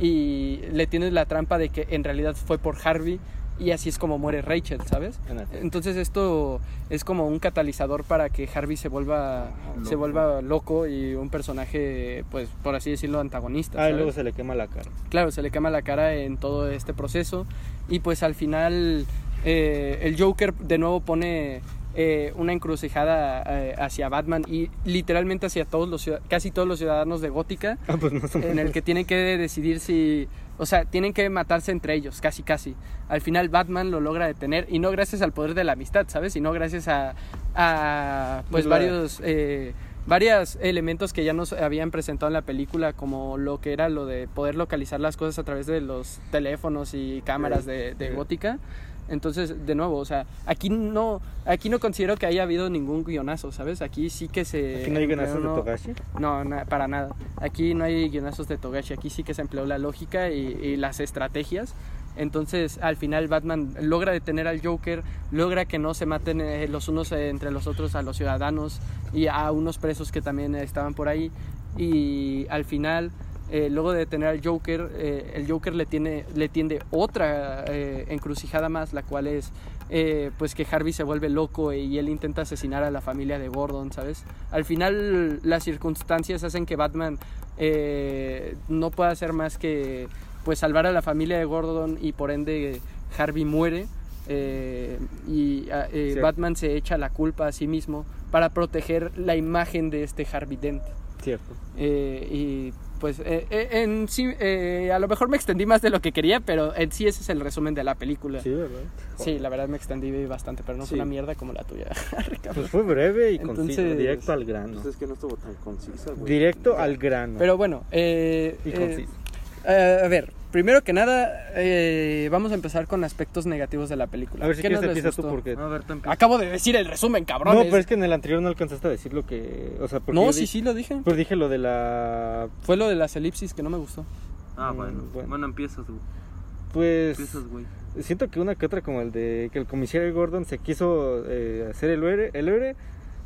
y le tiene la trampa de que en realidad fue por Harvey y así es como muere Rachel, ¿sabes? Entonces esto es como un catalizador para que Harvey se vuelva se Loco. vuelva loco y un personaje, pues por así decirlo, antagonista. Ah, y luego se le quema la cara. Claro, se le quema la cara en todo este proceso y pues al final eh, el Joker de nuevo pone eh, una encrucijada eh, hacia Batman y literalmente hacia todos los casi todos los ciudadanos de Gótica Ah, pues más o menos. en el que tienen que decidir si, o sea, tienen que matarse entre ellos, casi casi. Al final Batman lo logra detener y no gracias al poder de la amistad, ¿sabes? Sino gracias a, a pues varios eh, varios elementos que ya nos habían presentado en la película, como lo que era lo de poder localizar las cosas a través de los teléfonos y cámaras de, de. Gótica. Entonces, de nuevo, o sea, aquí no, aquí no considero que haya habido ningún guionazo, ¿sabes? Aquí sí que se... Aquí no hay guionazos de empleó- Togashi. no, na- para nada. Aquí no hay guionazos de Togashi. Aquí sí que se empleó la lógica y, y las estrategias. Entonces, al final, Batman logra detener al Joker, logra que no se maten eh, los unos eh, entre los otros a los ciudadanos y a unos presos que también estaban por ahí. Y al final, eh, luego de detener al Joker, eh, el Joker le, tiene, le tiende otra eh, encrucijada más, la cual es pues que Harvey se vuelve loco y él intenta asesinar a la familia de Gordon, ¿sabes? Al final las circunstancias hacen que Batman no pueda hacer más que pues salvar a la familia de Gordon y por ende Harvey muere eh, y ah, eh. Batman se echa la culpa a sí mismo para proteger la imagen de este Harvey Dent. Cierto. Eh, y pues eh, eh, en sí, eh, a lo mejor me extendí más de lo que quería, pero en sí ese es el resumen de la película. Sí, Sí, ¿verdad? la verdad me extendí bastante, pero no Sí. fue una mierda como la tuya. Ricardo. Pues fue breve y Entonces- conciso, directo al grano. Pues es que no estuvo tan concisa, güey. Directo al grano. pero bueno, eh, y eh, conciso. eh, a ver, primero que nada, eh, vamos a empezar con aspectos negativos de la película. A ver si ¿Qué quieres no empieza tú porque... A ver, tú empieza. Acabo de decir el resumen, No, cabrones. pero es que en el anterior no alcanzaste a decir lo que... O sea, porque No, sí, di- sí, lo dije. Pues dije lo de la... Fue lo de las elipsis que no me gustó. Ah, Mm, bueno. bueno. Bueno, empiezas, güey. Pues... Empiezas, güey. Siento que una que otra como el de que el comisario Gordon se quiso eh, hacer el héroe, el héroe,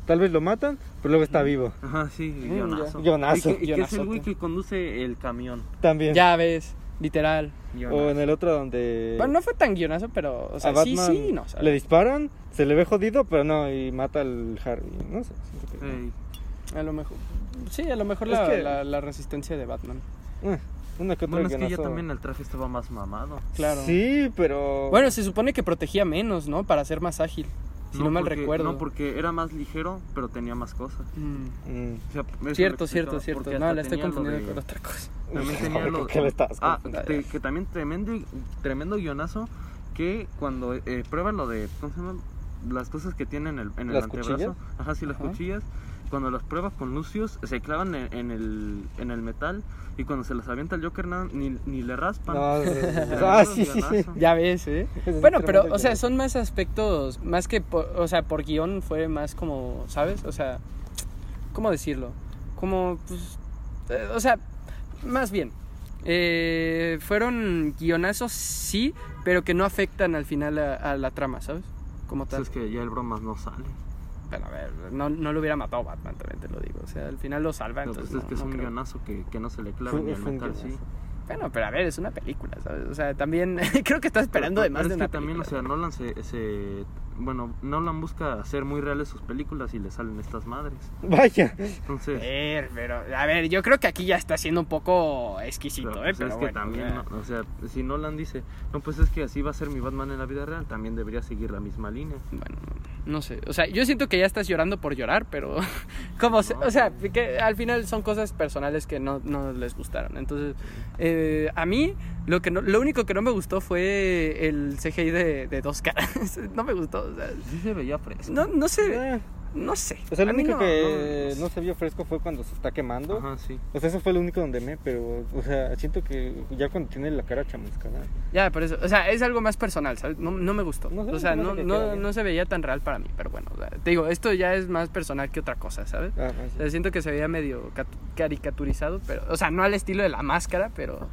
tal vez lo matan, pero luego está vivo. Ajá, sí, Mm, guionazo. Guionazo. Y que, y que es el güey que conduce el camión. También. Ya ves, literal. O en el otro donde Bueno, no fue tan guionazo, pero, o sea, a sí, Batman sí, no. o sea, le disparan, se le ve jodido, pero no, y mata al Harvey. No sé. siento que- A lo mejor. Sí, a lo mejor la, que- la, la resistencia de Batman. Eh, una que otra Bueno, es que ya también el traje estaba más mamado. Claro. Sí, pero... Bueno, se supone que protegía menos, ¿no? Para ser más ágil. Si no, mal porque- recuerdo. No, porque era más ligero, pero tenía más cosas. Mm. Mm. O sea, Cierto, cierto, cierto. No, la estoy confundiendo de- con otra cosa. También tenía ¿Con lo... qué le estás Ah, te- que también tremendo, tremendo guionazo que cuando eh, prueban lo de... ¿Cómo se llama? Las cosas que tienen en el, en el ¿Las antebrazo. cuchillas? Ajá, sí, las Ajá. cuchillas. Cuando las pruebas con Lucius, se clavan en, en el, en el metal y cuando se las avienta el Joker nada, ni, ni le raspan. No, Tremendo ah, sí, sí, sí. Ya ves, ¿eh? Es Bueno, pero, o sea, son más aspectos, más que, por, o sea, por guion fue más como, ¿sabes? O sea, ¿cómo decirlo? Como, pues, eh, o sea, más bien, eh, fueron guionazos, sí, pero que no afectan al final a, a la trama, ¿sabes? Como Pues tal. es que ya el bromas no sale. Pero a ver, no, no lo hubiera matado Batman, también te lo digo. O sea, al final lo salva, Pero pues entonces es que no- es no un creo. guionazo que, que no se le clava ni al metal, sí. Bueno, pero a ver, es una película, ¿sabes? O sea, también creo que está esperando de Pero más es de que una también, película. o sea, Nolan se, se- Bueno, Nolan busca hacer muy reales sus películas y le salen estas madres. Vaya. Entonces... A ver, pero, a ver, yo creo que aquí ya está siendo un poco exquisito, Pero, ¿eh? pues, Pero es que bueno, también, ya. ¿no? o sea, si Nolan dice, no, pues es que así va a ser mi Batman en la vida real, también debería seguir la misma línea. Bueno, no sé. O sea, yo siento que ya estás llorando por llorar, pero. como se- o sea, que al final son cosas personales que no, no les gustaron. Entonces, eh, a mí, lo, que no- lo único que no me gustó fue el CGI de, de dos caras. no me gustó. O sea, Sí se veía fresco. no, no sé. Eh, No sé. O sea, lo único no- que no- no, se vio fresco fue cuando se está quemando. Ajá, sí. O sea, eso fue lo único donde me, pero, o sea, siento que ya cuando tiene la cara chamuscada. Ya, por eso. O sea, es algo más personal, ¿sabes? No, no me gustó. No sé, o sea, se no, que no, se veía tan real para mí, pero bueno. o sea, te digo, esto ya es más personal que otra cosa, ¿sabes? Ah, ah, O sea, siento que se veía medio cat- caricaturizado, pero, o sea, no al estilo de la máscara, pero,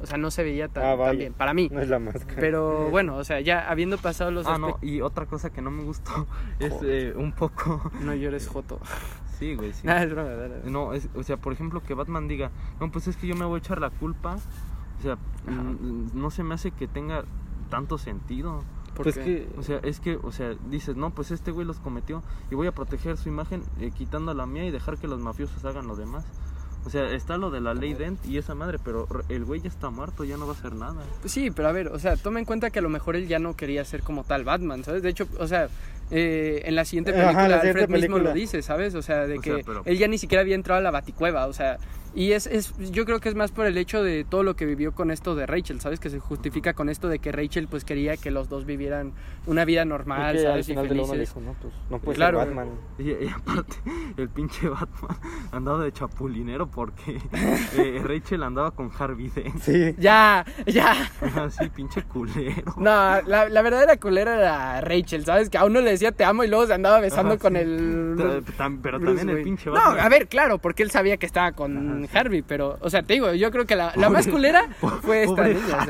o sea, no se veía tan, Ah, tan bien, para mí. No es la máscara. Pero bueno, o sea, ya habiendo pasado los Ah, no, y otra cosa que no me gustó es eh, un poco... No llores, Joto. Sí, güey, sí. Nada, es broma, dale, dale. No, es, o sea, por ejemplo, que Batman diga, no, pues es que yo me voy a echar la culpa. O sea, no se me hace que tenga tanto sentido. ¿Por Pues que, O sea, es que, o sea, dices, no, pues este güey los cometió y voy a proteger su imagen eh, quitando la mía y dejar que los mafiosos hagan lo demás. O sea, está lo de la ley Dent y esa madre, pero el güey ya está muerto, ya no va a hacer nada. Pues sí, pero a ver, o sea, toma en cuenta que a lo mejor él ya no quería ser como tal Batman, ¿sabes? De hecho, o sea, eh, en la siguiente Ajá, película la siguiente Alfred mismo lo dice, ¿sabes? O sea, de O que sea, pero- él ya ni siquiera había entrado a la baticueva, o sea, y es, es, yo creo que es más por el hecho de todo lo que vivió con esto de Rachel, ¿sabes? Que se justifica con esto de que Rachel pues quería que los dos vivieran una vida normal, porque al ¿sabes? Y final de felices. dijo, no, pues no puede Claro, ser Batman. Y, y aparte, el pinche Batman andaba de chapulinero porque eh, Rachel andaba con Harvey Dent. Sí. Ya, ya. Así, pinche culero. No, la, la verdadera culera era Rachel, ¿sabes? Que a uno le decía te amo y luego se andaba besando Ajá, con sí. el... Pero Bruce también el Wayne. pinche No, Batman. a ver, claro, porque él sabía que estaba con Ajá, Harvey, pero, o sea, te digo, yo creo que la, la más culera fue esta niña,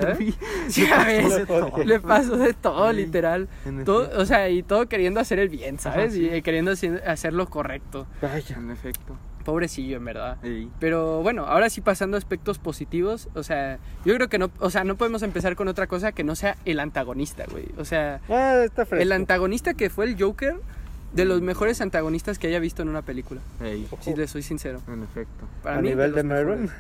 ¿sabes? Le pasó de todo, literal. Todo, o sea, y todo queriendo hacer el bien, ¿sabes? Ajá, sí. Y queriendo hacer, lo correcto. Vaya. En efecto. Pobrecillo, en verdad. Pero bueno, ahora sí pasando a aspectos positivos, o sea, yo creo que no, o sea, no podemos empezar con otra cosa que no sea el antagonista, güey. O sea, Ah, está el antagonista que fue el Joker, de los mejores antagonistas que haya visto en una película, si le soy sincero. En efecto. Para ¿A mí, nivel de. Merwin?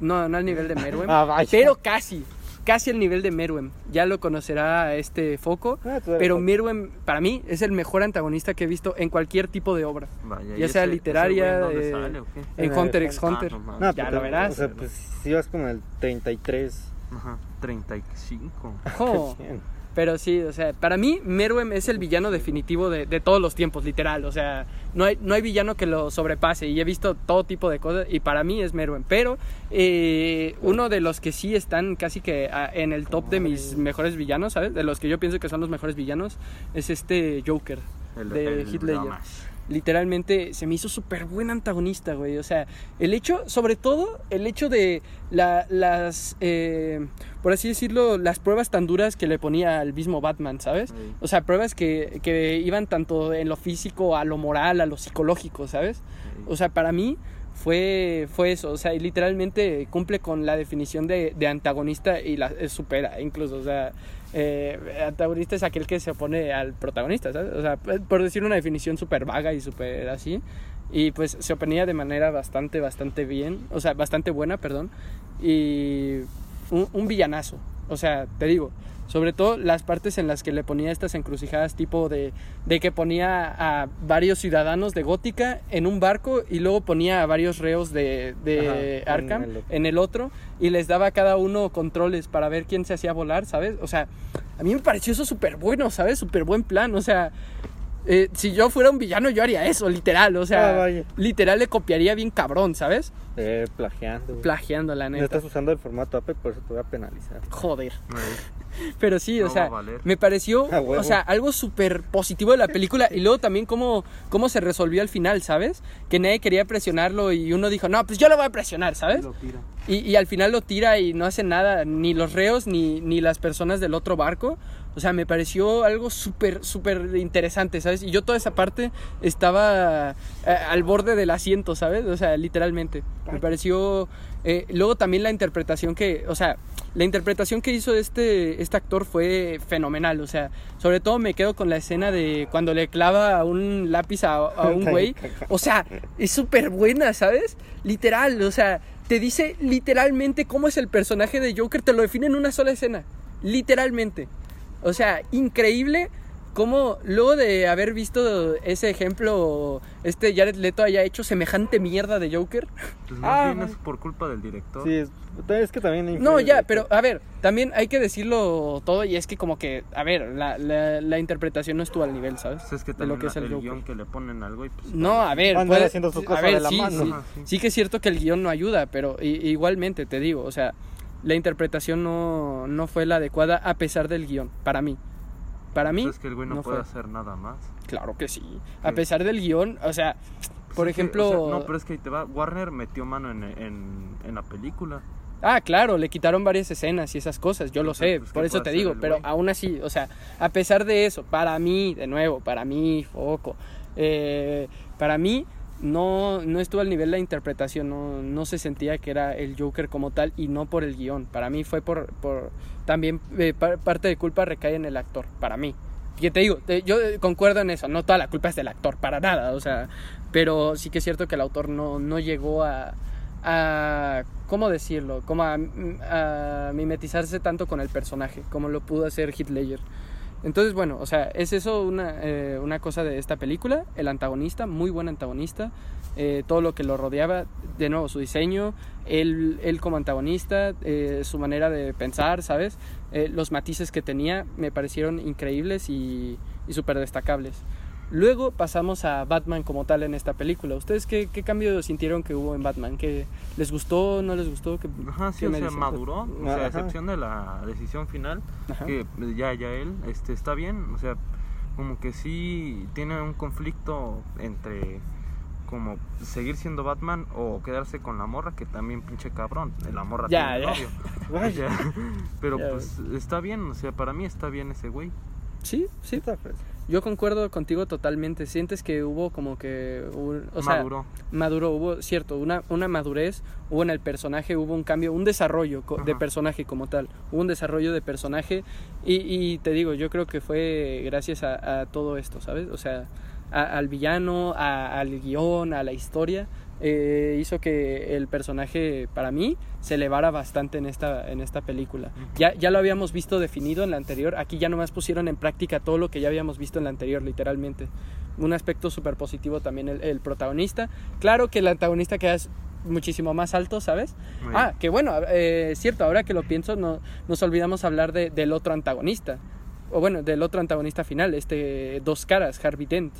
No, no al nivel de Merwin, Ah, pero casi, casi al nivel de Merwin. Ya lo conocerá este Foco, Ah, pero. Merwin para mí es el mejor antagonista que he visto en cualquier tipo de obra. Vaya, Ya ¿y sea ese- literaria, ese eh, sale o qué? En En Hunter el x Ah, Hunter. no. No, Ya lo verás. O sea, pues si vas como el 33. Ajá, 35. Jo. Pero sí, o sea, para mí Meruem es el villano definitivo de, de todos los tiempos, literal. O sea, no hay, no hay villano que lo sobrepase. Y he visto todo tipo de cosas y para mí es Meruem. Pero eh, uno de los que sí están casi que ah, en el top de mis mejores villanos, ¿sabes? De los que yo pienso que son los mejores villanos, es este Joker El, de Ledger. Blamash. Literalmente se me hizo súper buen antagonista, güey. O sea, el hecho, sobre todo, el hecho de la- las, eh, por así decirlo, las pruebas tan duras que le ponía al mismo Batman, ¿sabes? O sea, pruebas que, que iban tanto en lo físico, a lo moral, a lo psicológico, ¿sabes? O sea, para mí fue, fue eso. O sea, y literalmente cumple con la definición de, de antagonista y la eh, supera, incluso. O sea, eh, antagonista es aquel que se opone al protagonista, ¿sabes? O sea, p- por decir una definición súper vaga y súper así. Y pues se oponía de manera bastante, bastante bien. O sea, bastante buena, perdón. Y un, un villanazo. O sea, te digo, sobre todo las partes en las que le ponía estas encrucijadas tipo de, de que ponía a varios ciudadanos de Gótica en un barco y luego ponía a varios reos de, de Ajá, en el otro. en el otro y les daba a cada uno controles para ver quién se hacía volar, ¿sabes? O sea, a mí me pareció eso súper bueno, ¿sabes? Súper buen plan, o sea... eh, si yo fuera un villano yo haría eso, literal, o sea, Ah, literal le copiaría bien cabrón, ¿sabes? Eh, plagiando. güey. Plagiando la No neta. estás usando el formato APE, por eso te voy a penalizar. Joder. Pero sí, No o sea, me pareció, o sea, algo súper positivo de la película y luego también cómo, cómo se resolvió al final, ¿sabes? Que nadie quería presionarlo y uno dijo, no, pues yo lo voy a presionar, ¿sabes? Lo tira. Y, y al final lo tira y no hace nada, ni los reos ni, ni las personas del otro barco. O sea, me pareció algo súper, súper interesante, ¿sabes? Y yo toda esa parte estaba eh, al borde del asiento, ¿sabes? O sea, literalmente. Me pareció... eh, luego también la interpretación que... O sea, la interpretación que hizo este, este actor fue fenomenal. O sea, sobre todo me quedo con la escena de cuando le clava un lápiz a, a un güey. O sea, es súper buena, ¿sabes? Literal, o sea, te dice literalmente cómo es el personaje de Joker, te lo define en una sola escena. Literalmente. O sea, increíble cómo luego de haber visto ese ejemplo, este Jared Leto haya hecho semejante mierda de Joker. Pues más Ah, es por culpa del director. Sí, es, es que también... No, ya, pero a ver, también hay que decirlo todo y es que como que, a ver, la, la, la interpretación no estuvo al nivel, ¿sabes? Pues es que de también lo que es el el, guion que le ponen al güey. Pues, No, a ver, puede- haciendo su a cosa ver, de la sí, mano. sí, Ajá, sí. sí que es cierto que el guion no ayuda, pero i- igualmente te digo, o sea, la interpretación no, no fue la adecuada a pesar del guion, para mí. Para mí, es que el güey no, no puede fue. hacer nada más. claro que sí. A pesar del guion, o sea, Pues por que, ejemplo... o sea, no, pero es que ahí te va. Warner metió mano en, en, en la película. Ah, claro, le quitaron varias escenas y esas cosas, yo lo sé, pues, ¿qué por eso te digo, pero güey? aún así, o sea, a pesar de eso, para mí, de nuevo, para mí, foco, eh, para mí no, no estuvo al nivel de la interpretación, no, no se sentía que era el Joker como tal y no por el guion, para mí fue por, por también eh, par- parte de culpa recae en el actor, para mí. Y te digo, yo eh, concuerdo en eso, no toda la culpa es del actor, para nada, o sea, pero sí que es cierto que el autor no, no llegó a, a ¿cómo decirlo? Como a, a mimetizarse tanto con el personaje, como lo pudo hacer Heath Ledger. Entonces, bueno, o sea, es eso una, eh, una cosa de esta película, el antagonista, muy buen antagonista, eh, todo lo que lo rodeaba, de nuevo, su diseño, él, él como antagonista, eh, su manera de pensar, ¿sabes? Eh, los matices que tenía me parecieron increíbles y, y súper destacables. Luego pasamos a Batman como tal en esta película. ¿Ustedes qué, qué cambio sintieron que hubo en Batman? ¿Qué, ¿Les gustó? ¿No les gustó? ¿Qué, Ajá, sí, qué o me sea, dicen? maduró. O sea, Ajá. a excepción de la decisión final, Ajá. que ya, ya él este, está bien. O sea, como que sí tiene un conflicto entre como seguir siendo Batman o quedarse con la morra, que también pinche cabrón. La morra Ya, tiene ya. novio. Pero Ya pues está bien, o sea, para mí está bien ese güey. Sí, sí está. Yo concuerdo contigo totalmente. Sientes que hubo como que. un- o sea, Maduró. maduró, hubo, cierto, una, una madurez, hubo en el personaje, hubo un cambio, un desarrollo de personaje como tal, hubo un desarrollo de personaje y, y te digo, yo creo que fue gracias a, a todo esto, ¿sabes? O sea, a- al villano, a- al guion, a la historia, eh, hizo que el personaje para mí se elevara bastante en esta, en esta película. Ya, ya lo habíamos visto definido en la anterior, aquí ya nomás pusieron en práctica todo lo que ya habíamos visto en la anterior, literalmente. Un aspecto súper positivo también el, el protagonista. Claro que el antagonista queda muchísimo más alto, ¿sabes? Muy Ah, que bueno, eh, es cierto, ahora que lo pienso, no, nos olvidamos hablar de- del otro antagonista. O bueno, del otro antagonista final, este Dos Caras, Harvey Dent.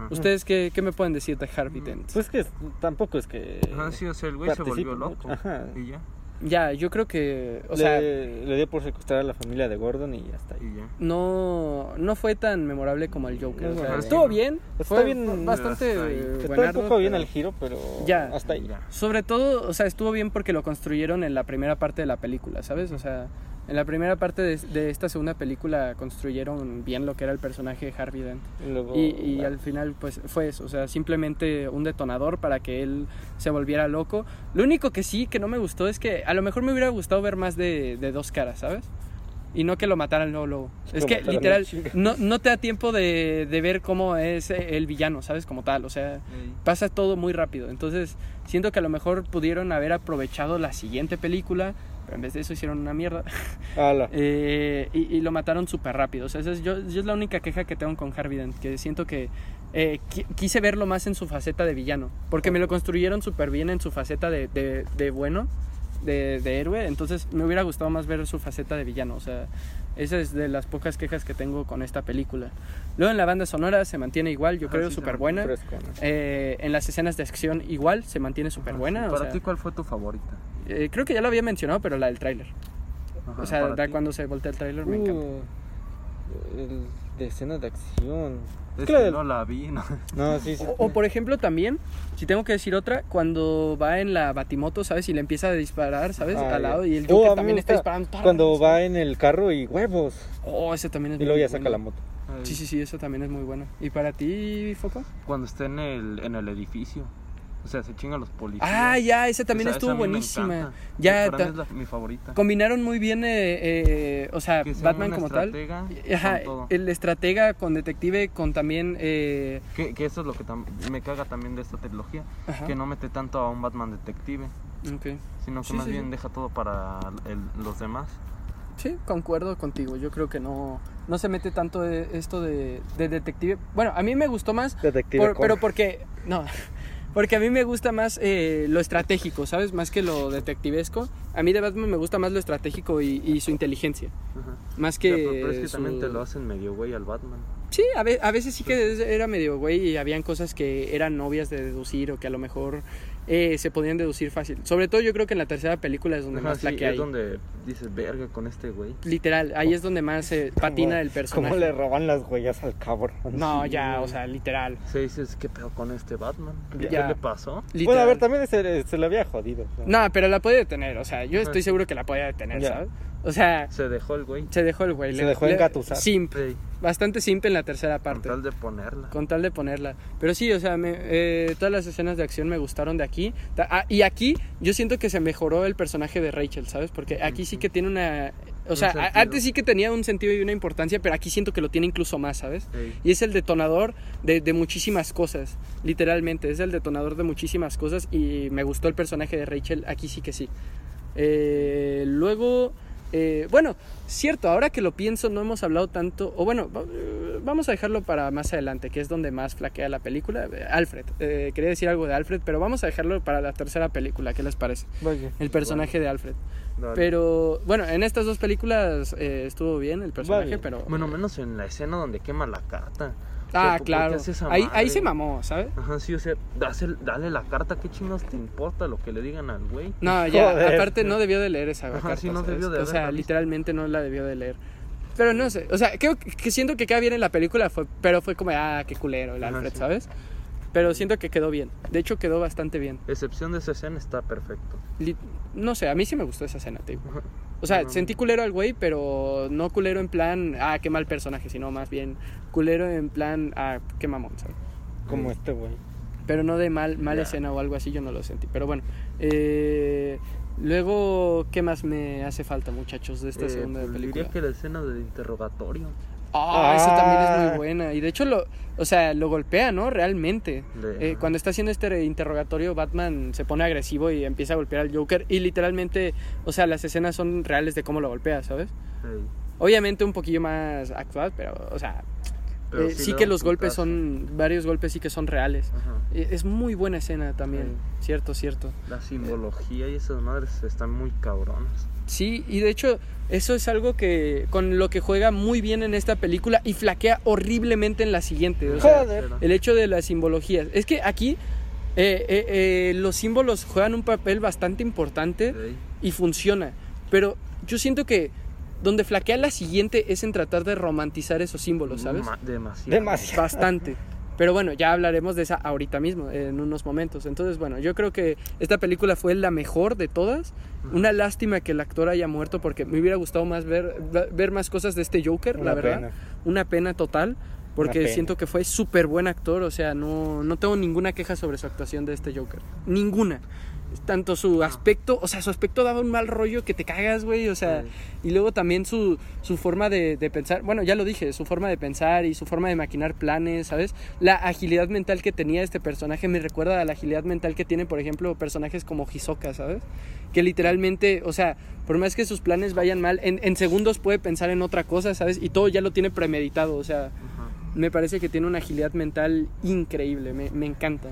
Ajá. ¿Ustedes qué, qué me pueden decir de Harvey Dent? Pues que tampoco es que... Ajá, sí, o sea, el güey se volvió loco. Ajá. Y ya, Ya, yo creo que, o le, sea, le dio por secuestrar a la familia de Gordon y ya está ahí. y ya. no, no fue tan memorable como el Joker. No, o sea, estuvo bien, Está fue bien, bastante hasta Está un poco bien pero- el giro, pero Ya. hasta ahí. Ya. Sobre todo, o sea, estuvo bien porque lo construyeron en la primera parte de la película, ¿sabes? O sea, en la primera parte de, de esta segunda película construyeron bien lo que era el personaje de Harvey Dent. Y, luego, Y, y al final, pues fue eso, o sea, simplemente un detonador para que él se volviera loco. Lo único que sí, que no me gustó, es que a lo mejor me hubiera gustado ver más de, de dos caras, ¿sabes? Y no que lo mataran luego, luego. Es que literal, no, no te da tiempo de, de ver cómo es el villano, ¿sabes? Como tal, o sea, pasa todo muy rápido. Entonces, siento que a lo mejor pudieron haber aprovechado la siguiente película, pero en vez de eso hicieron una mierda. Eh, y, y lo mataron súper rápido. O sea, esa es, yo, yo es la única queja que tengo con Harvey Dent, que siento que eh, qui- quise verlo más en su faceta de villano, porque me lo construyeron súper bien en su faceta de, de- de bueno, de, de héroe, entonces me hubiera gustado más ver su faceta de villano. O sea, esa es de las pocas quejas que tengo con esta película. Luego en la banda sonora se mantiene igual, yo Ajá, creo, sí, súper buena. Fresco, ¿no? Eh, en las escenas de acción igual se mantiene súper buena. o Para sea, ti, ¿cuál fue tu favorita? eh, creo que ya lo había mencionado, pero la del tráiler. O sea, da cuando se voltea el tráiler me encanta. Uh, El de escena de acción. Es que no la vi, ¿no? No, sí, sí. O, o, por ejemplo también, si tengo que decir otra, cuando va en la batimoto, ¿sabes? Y le empieza a disparar, ¿sabes? Ah, Al lado y el Joker mí también está disparando. Cuando va en el carro y huevos. Oh, ese también es Y luego ya saca bueno. la moto. Sí, sí, sí, eso también es muy bueno. ¿Y para ti, Foco? Cuando esté en el, en el edificio. O sea, se chingan los policías. Ah, ya, esa también Esa- esa estuvo a mí me buenísima. Ya, Para mí ta- es la- mi favorita. combinaron muy bien, eh, eh, o sea, Que Batman como tal. Ajá, con todo. el estratega con detective, con también... eh, Que, que eso es lo que tam- me caga también de esta trilogía. ajá, Que no mete tanto a un Batman detective, ok. sino que Sí, más sí, bien sí. deja todo para el- los demás. Sí, concuerdo contigo. Yo creo que no, no se mete tanto de- esto de, de detective. Bueno, a mí me gustó más, Detective por- pero porque... No, porque a mí me gusta más eh, lo estratégico, ¿sabes? Más que lo detectivesco. A mí de Batman me gusta más lo estratégico y, y su inteligencia. Ajá. Más que... pero, pero es que también te lo hacen medio güey al Batman. Sí, a, ve- a veces sí que era medio güey y habían cosas que eran obvias de deducir o que a lo mejor eh, se podían deducir fácil. Sobre todo yo creo que en la tercera película es donde Ajá, más sí, flaquea es ahí. donde dices, verga con este güey. Literal, ahí es donde más se patina el ¿Cómo personaje. le roban las huellas al cabrón? No, Sí, ya, o sea, literal. Se dices, ¿qué pedo con este Batman? ¿Qué Ya. le pasó? literal. Bueno, a ver, también se, se le había jodido. No, pero la puede detener, o sea, yo Ajá, estoy sí. seguro que la puede detener, Ya. ¿sabes? O sea, Se dejó el güey. se dejó el güey. Se le- dejó le- engatusar. Simp, Sí, bastante simp en la tercera con parte. tal de ponerla. Con tal de ponerla. Pero sí, o sea, me- eh, todas las escenas de acción me gustaron de aquí. Ta- ah, y aquí yo siento que se mejoró el personaje de Rachel, ¿sabes? Porque aquí sí que tiene una... O sea, antes sí que tenía un sentido y una importancia, pero aquí siento que lo tiene incluso más, ¿sabes? Y es el detonador de, de muchísimas cosas, literalmente. Es el detonador de muchísimas cosas y me gustó el personaje de Rachel, aquí sí que sí. Eh, luego, eh, bueno, cierto, ahora que lo pienso no hemos hablado tanto, o bueno, eh, vamos a dejarlo para más adelante, que es donde más flaquea la película. Eh, Alfred, eh, quería decir algo de Alfred, pero vamos a dejarlo para la tercera película, ¿qué les parece? El personaje de Alfred. Dale. Pero bueno, en estas dos películas eh, estuvo bien el personaje, Vale. pero... Bueno, menos en la escena donde quema la carta. O sea, Ah, ¿por qué claro. Ahí, se mamó, ¿sabes? Ajá, sí, o sea, dale la carta, ¿qué chingos te importa lo que le digan al güey? No, ya, Joder. aparte no debió de leer esa Ajá, carta, sí, no debió de O sea, literalmente no la debió de leer. Pero no sé, o sea, creo que siento que queda bien en la película, fue, pero fue como, ah, qué culero el Ajá, Alfred, sí. ¿sabes? Pero siento que quedó bien. De hecho, quedó bastante bien. Excepción de esa escena está perfecto. Li- no sé, a mí sí me gustó esa escena. Ajá. O sea, No, no, sentí culero al güey, pero no culero en plan, ah, qué mal personaje, sino más bien culero en plan, ah, qué mamón, ¿sabes? Como este güey. pero no de mal, mala Ya. escena o algo así, yo no lo sentí. Pero bueno, eh, luego, ¿qué más me hace falta, muchachos, de esta Eh, segunda pues, película? Diría que la escena del interrogatorio. Ah, esa también es Ah. muy buena. Y de hecho, lo, o sea, lo golpea, ¿no? Realmente. Eh, cuando está haciendo este interrogatorio, Batman se pone agresivo y empieza a golpear al Joker. Y literalmente, o sea, las escenas son reales de cómo lo golpea, ¿sabes? Obviamente un poquillo más actual, pero, o sea, pero eh, sí, que los golpes son, varios golpes sí que son reales. Ajá. Eh, Es muy buena escena también, cierto, cierto. La simbología y esas madres están muy cabronas. Sí, y de hecho, eso es algo que con lo que juega muy bien en esta película y flaquea horriblemente en la siguiente. O sea, Joder. el hecho de las simbologías. Es que aquí eh, los símbolos juegan un papel bastante importante y funciona. Pero yo siento que donde flaquea la siguiente es en tratar de romantizar esos símbolos, ¿sabes? ma- demasiado. Demasiado. Bastante. Pero bueno, ya hablaremos de esa ahorita mismo, en unos momentos. Entonces, bueno, yo creo que esta película fue la mejor de todas. Una lástima que el actor haya muerto porque me hubiera gustado más ver, ver más cosas de este Joker, la verdad. pena. Una pena total. Porque siento que fue súper buen actor, o sea, no, no tengo ninguna queja sobre su actuación de este Joker. Ninguna. Tanto su aspecto, o sea, su aspecto daba un mal rollo que te cagas, güey, o sea, Sí. y luego también su, su forma de, de pensar, bueno, ya lo dije, su forma de pensar y su forma de maquinar planes, ¿sabes? La agilidad mental que tenía este personaje me recuerda a la agilidad mental que tienen, por ejemplo, personajes como Hisoka, ¿sabes? Que literalmente, o sea, por más que sus planes vayan mal, en, en segundos puede pensar en otra cosa, ¿sabes? Y todo ya lo tiene premeditado, o sea, me parece que tiene una agilidad mental increíble, me, me encanta.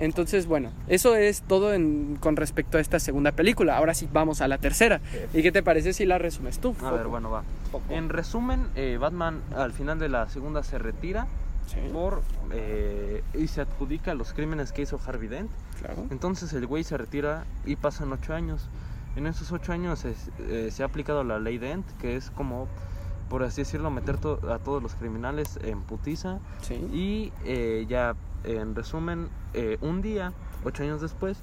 Entonces, bueno, eso es todo en- con respecto a esta segunda película. Ahora sí, vamos a la tercera. ¿Y qué te parece si la resumes tú? A ver, bueno, va. En resumen, eh, Batman al final de la segunda se retira Sí, por eh, y se adjudica los crímenes que hizo Harvey Dent. claro. Entonces el güey se retira y pasan ocho años. En esos ocho años es- eh, se ha aplicado la ley Dent, que es como por así decirlo, meter to- a todos los criminales en putiza. Sí. Y eh, ya, en resumen, eh, un día, ocho años después,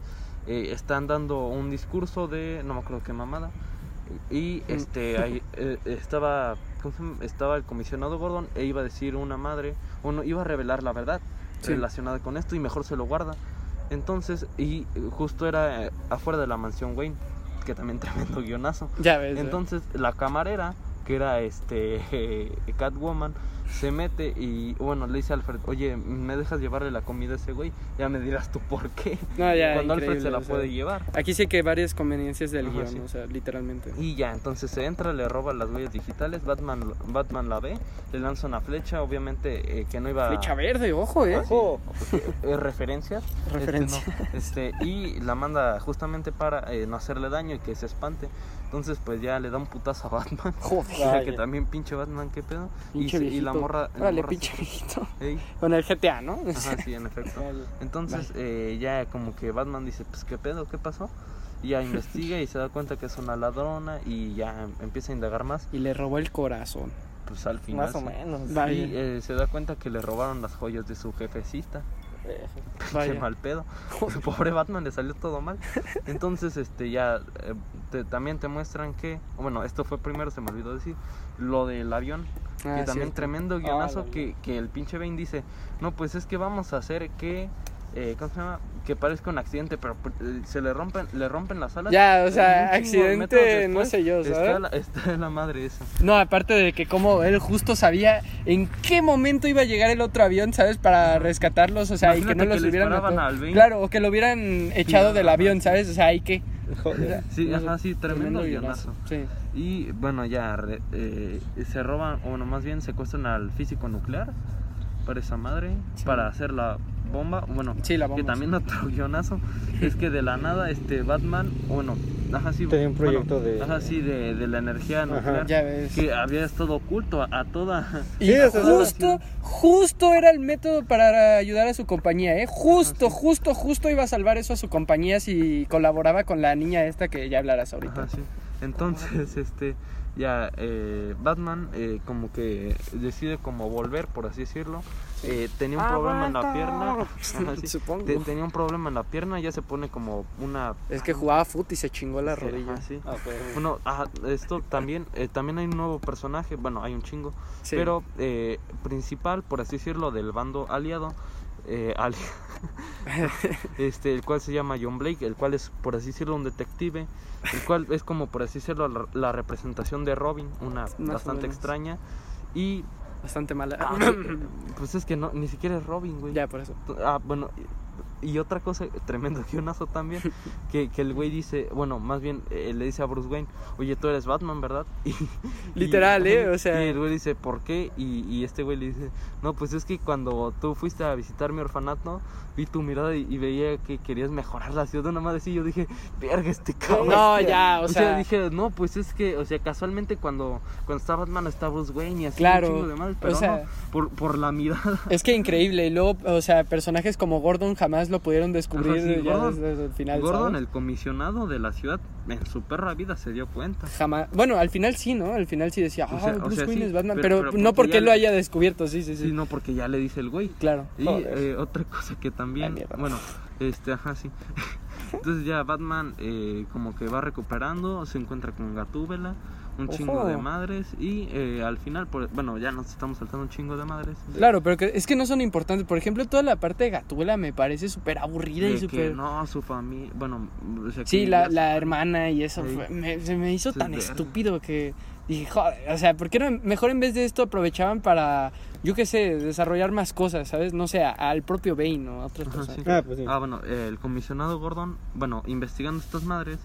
eh, están dando un discurso de, no me acuerdo qué mamada, y Mm. este ahí, eh, estaba, estaba el comisionado Gordon e iba a decir una madre, o no, iba a revelar la verdad Sí. relacionada con esto y mejor se lo guarda. Entonces, y justo era eh, afuera de la mansión Wayne, que también tremendo guionazo. Ya ves. ¿eh? Entonces la camarera, que era este Catwoman, se mete y bueno, le dice a Alfred, oye, ¿me dejas llevarle la comida a ese güey? Ya me dirás tú por qué. No, ya, Cuando Alfred se la o sea, puede llevar. Aquí sí que hay varias conveniencias del Ajá, guion, sí. o sea, literalmente. Y ya, entonces se entra, le roba las huellas digitales, Batman, Batman la ve, le lanza una flecha, obviamente eh, que no iba... Flecha verde, ojo, ¿eh? Sí, porque, eh, referencias. Referencias. Este, no, este, y la manda justamente para eh, no hacerle daño y que se espante. Entonces, pues ya le da un putazo a Batman. Joder. O sea, que también pinche Batman, qué pedo. Y, se- y la morra. la Órale, morra pinche viejito. Con el GTA, ¿no? Ajá, sí, en efecto. Entonces, eh, ya como que Batman dice, pues qué pedo, qué pasó. Y ya investiga y se da cuenta que es una ladrona y ya em- empieza a indagar más. Y le robó el corazón. Pues al final. Más o sí. menos. Y eh, se da cuenta que le robaron las joyas de su jefecita. Vaya. Qué mal pedo. Pobre Batman le salió todo mal. Entonces, este ya eh, te- también te muestran que, bueno, esto fue primero, se me olvidó decir, lo del avión. Ah, que también cierto. tremendo guionazo Ah, que, que el pinche Bane dice, no, pues es que vamos a hacer que, eh, ¿cómo se llama? Que parezca un accidente, pero eh, se le rompen, le rompen las alas. Ya, o sea, accidente, no sé yo, Está ¿sabes? la, está la madre esa. No, aparte de que como él justo sabía en qué momento iba a llegar el otro avión, ¿sabes? Para rescatarlos, o sea, y que no los que hubieran... Claro, o que lo hubieran echado del avión, ¿sabes? O sea, ¿y qué? Joder. Sí, No ajá, sí, tremendo guionazo. Sí. Y bueno, ya re- eh, se roban, o bueno, más bien secuestran al físico nuclear para esa madre, Sí. para hacer la bomba. Bueno, Sí, la bomba, que también otro guionazo es que de la nada este Batman, bueno, ajá, sí, Tenía un proyecto bueno, de- Ajá, sí, de, de la energía nuclear. Ya ves. Que había estado oculto a, a toda. Y Sí, justo, justo era el método para ayudar a su compañía, ¿eh? Justo, Ajá, sí. justo, justo iba a salvar eso a su compañía si colaboraba con la niña esta que ya hablarás ahorita. Ajá, sí. Entonces, este, ya eh, Batman eh, como que decide como volver, por así decirlo. Eh, tenía un problema en la pierna. Ajá, sí. Supongo. Te- tenía un problema en la pierna, ya se pone como una. Es que jugaba fut y se chingó la Ajá, rodilla. sí. Ah, pues, Bueno, ajá, esto también, eh, también hay un nuevo personaje, bueno, hay un chingo, Sí. pero eh, principal, por así decirlo, del bando aliado, eh, ali- este, el cual se llama John Blake, el cual es, por así decirlo, un detective, el cual es como, por así decirlo, la, la representación de Robin, una o bastante extraña, y Bastante mala. ah, pues es que no, ni siquiera es Robin, güey. ya, por eso. Ah, bueno, y, y otra cosa, tremendo guionazo también, que, que el güey dice, bueno, más bien eh, le dice a Bruce Wayne, oye, tú eres Batman, ¿verdad? Y, Literal, y- ¿eh? O sea- Y el güey dice, ¿por qué? Y, y este güey le dice, no, pues es que cuando tú fuiste a visitar mi orfanato, vi tu mirada y, y veía que querías mejorar la ciudad, una madre así, yo dije, verga, este cabrón. No, ya, o O sea, sea. dije, no, pues es que, o sea, casualmente cuando, cuando está Batman está Bruce Wayne y así Claro, un chingo de madres, o pero sea- no, por, por la mirada. Es que increíble. Y luego, o sea, personajes como Gordon jamás lo pudieron descubrir Ajá, sí, ya Gordon- desde, desde el final. Gordon, ¿sabes? el comisionado de la ciudad, en su perra vida se dio cuenta. Jamás. Bueno, al final sí, ¿no? Al final sí decía, O ah, sea- o Bruce sea, Wayne sí, es Batman. pero- Pero, pero no porque porque él lo haya descubierto, sí, sí, sí. Sí, no, porque ya le dice el güey. Claro. Y eh, otra cosa que Ay, también, mierda. bueno, este, ajá, sí. Entonces ya Batman eh, como que va recuperando, se encuentra con Gatúbela, un Ojo. chingo de madres y eh, al final, por- bueno, ya nos estamos saltando un chingo de madres. Claro, pero que- es que no son importantes. Por ejemplo, toda la parte de Gatúbela me parece súper aburrida y De que súper... no, su familia, bueno, o sea, Sí, la, la hermana y eso Sí. fue- me- se me hizo tan estúpido que dije, joder, o sea, ¿por qué no mejor en vez de esto aprovechaban para, yo qué sé, desarrollar más cosas, ¿sabes? No sé, a- al propio Bane o a otras Ajá, personas. sí. Ah, pues sí. Ah, bueno, el comisionado Gordon, bueno, investigando estas madres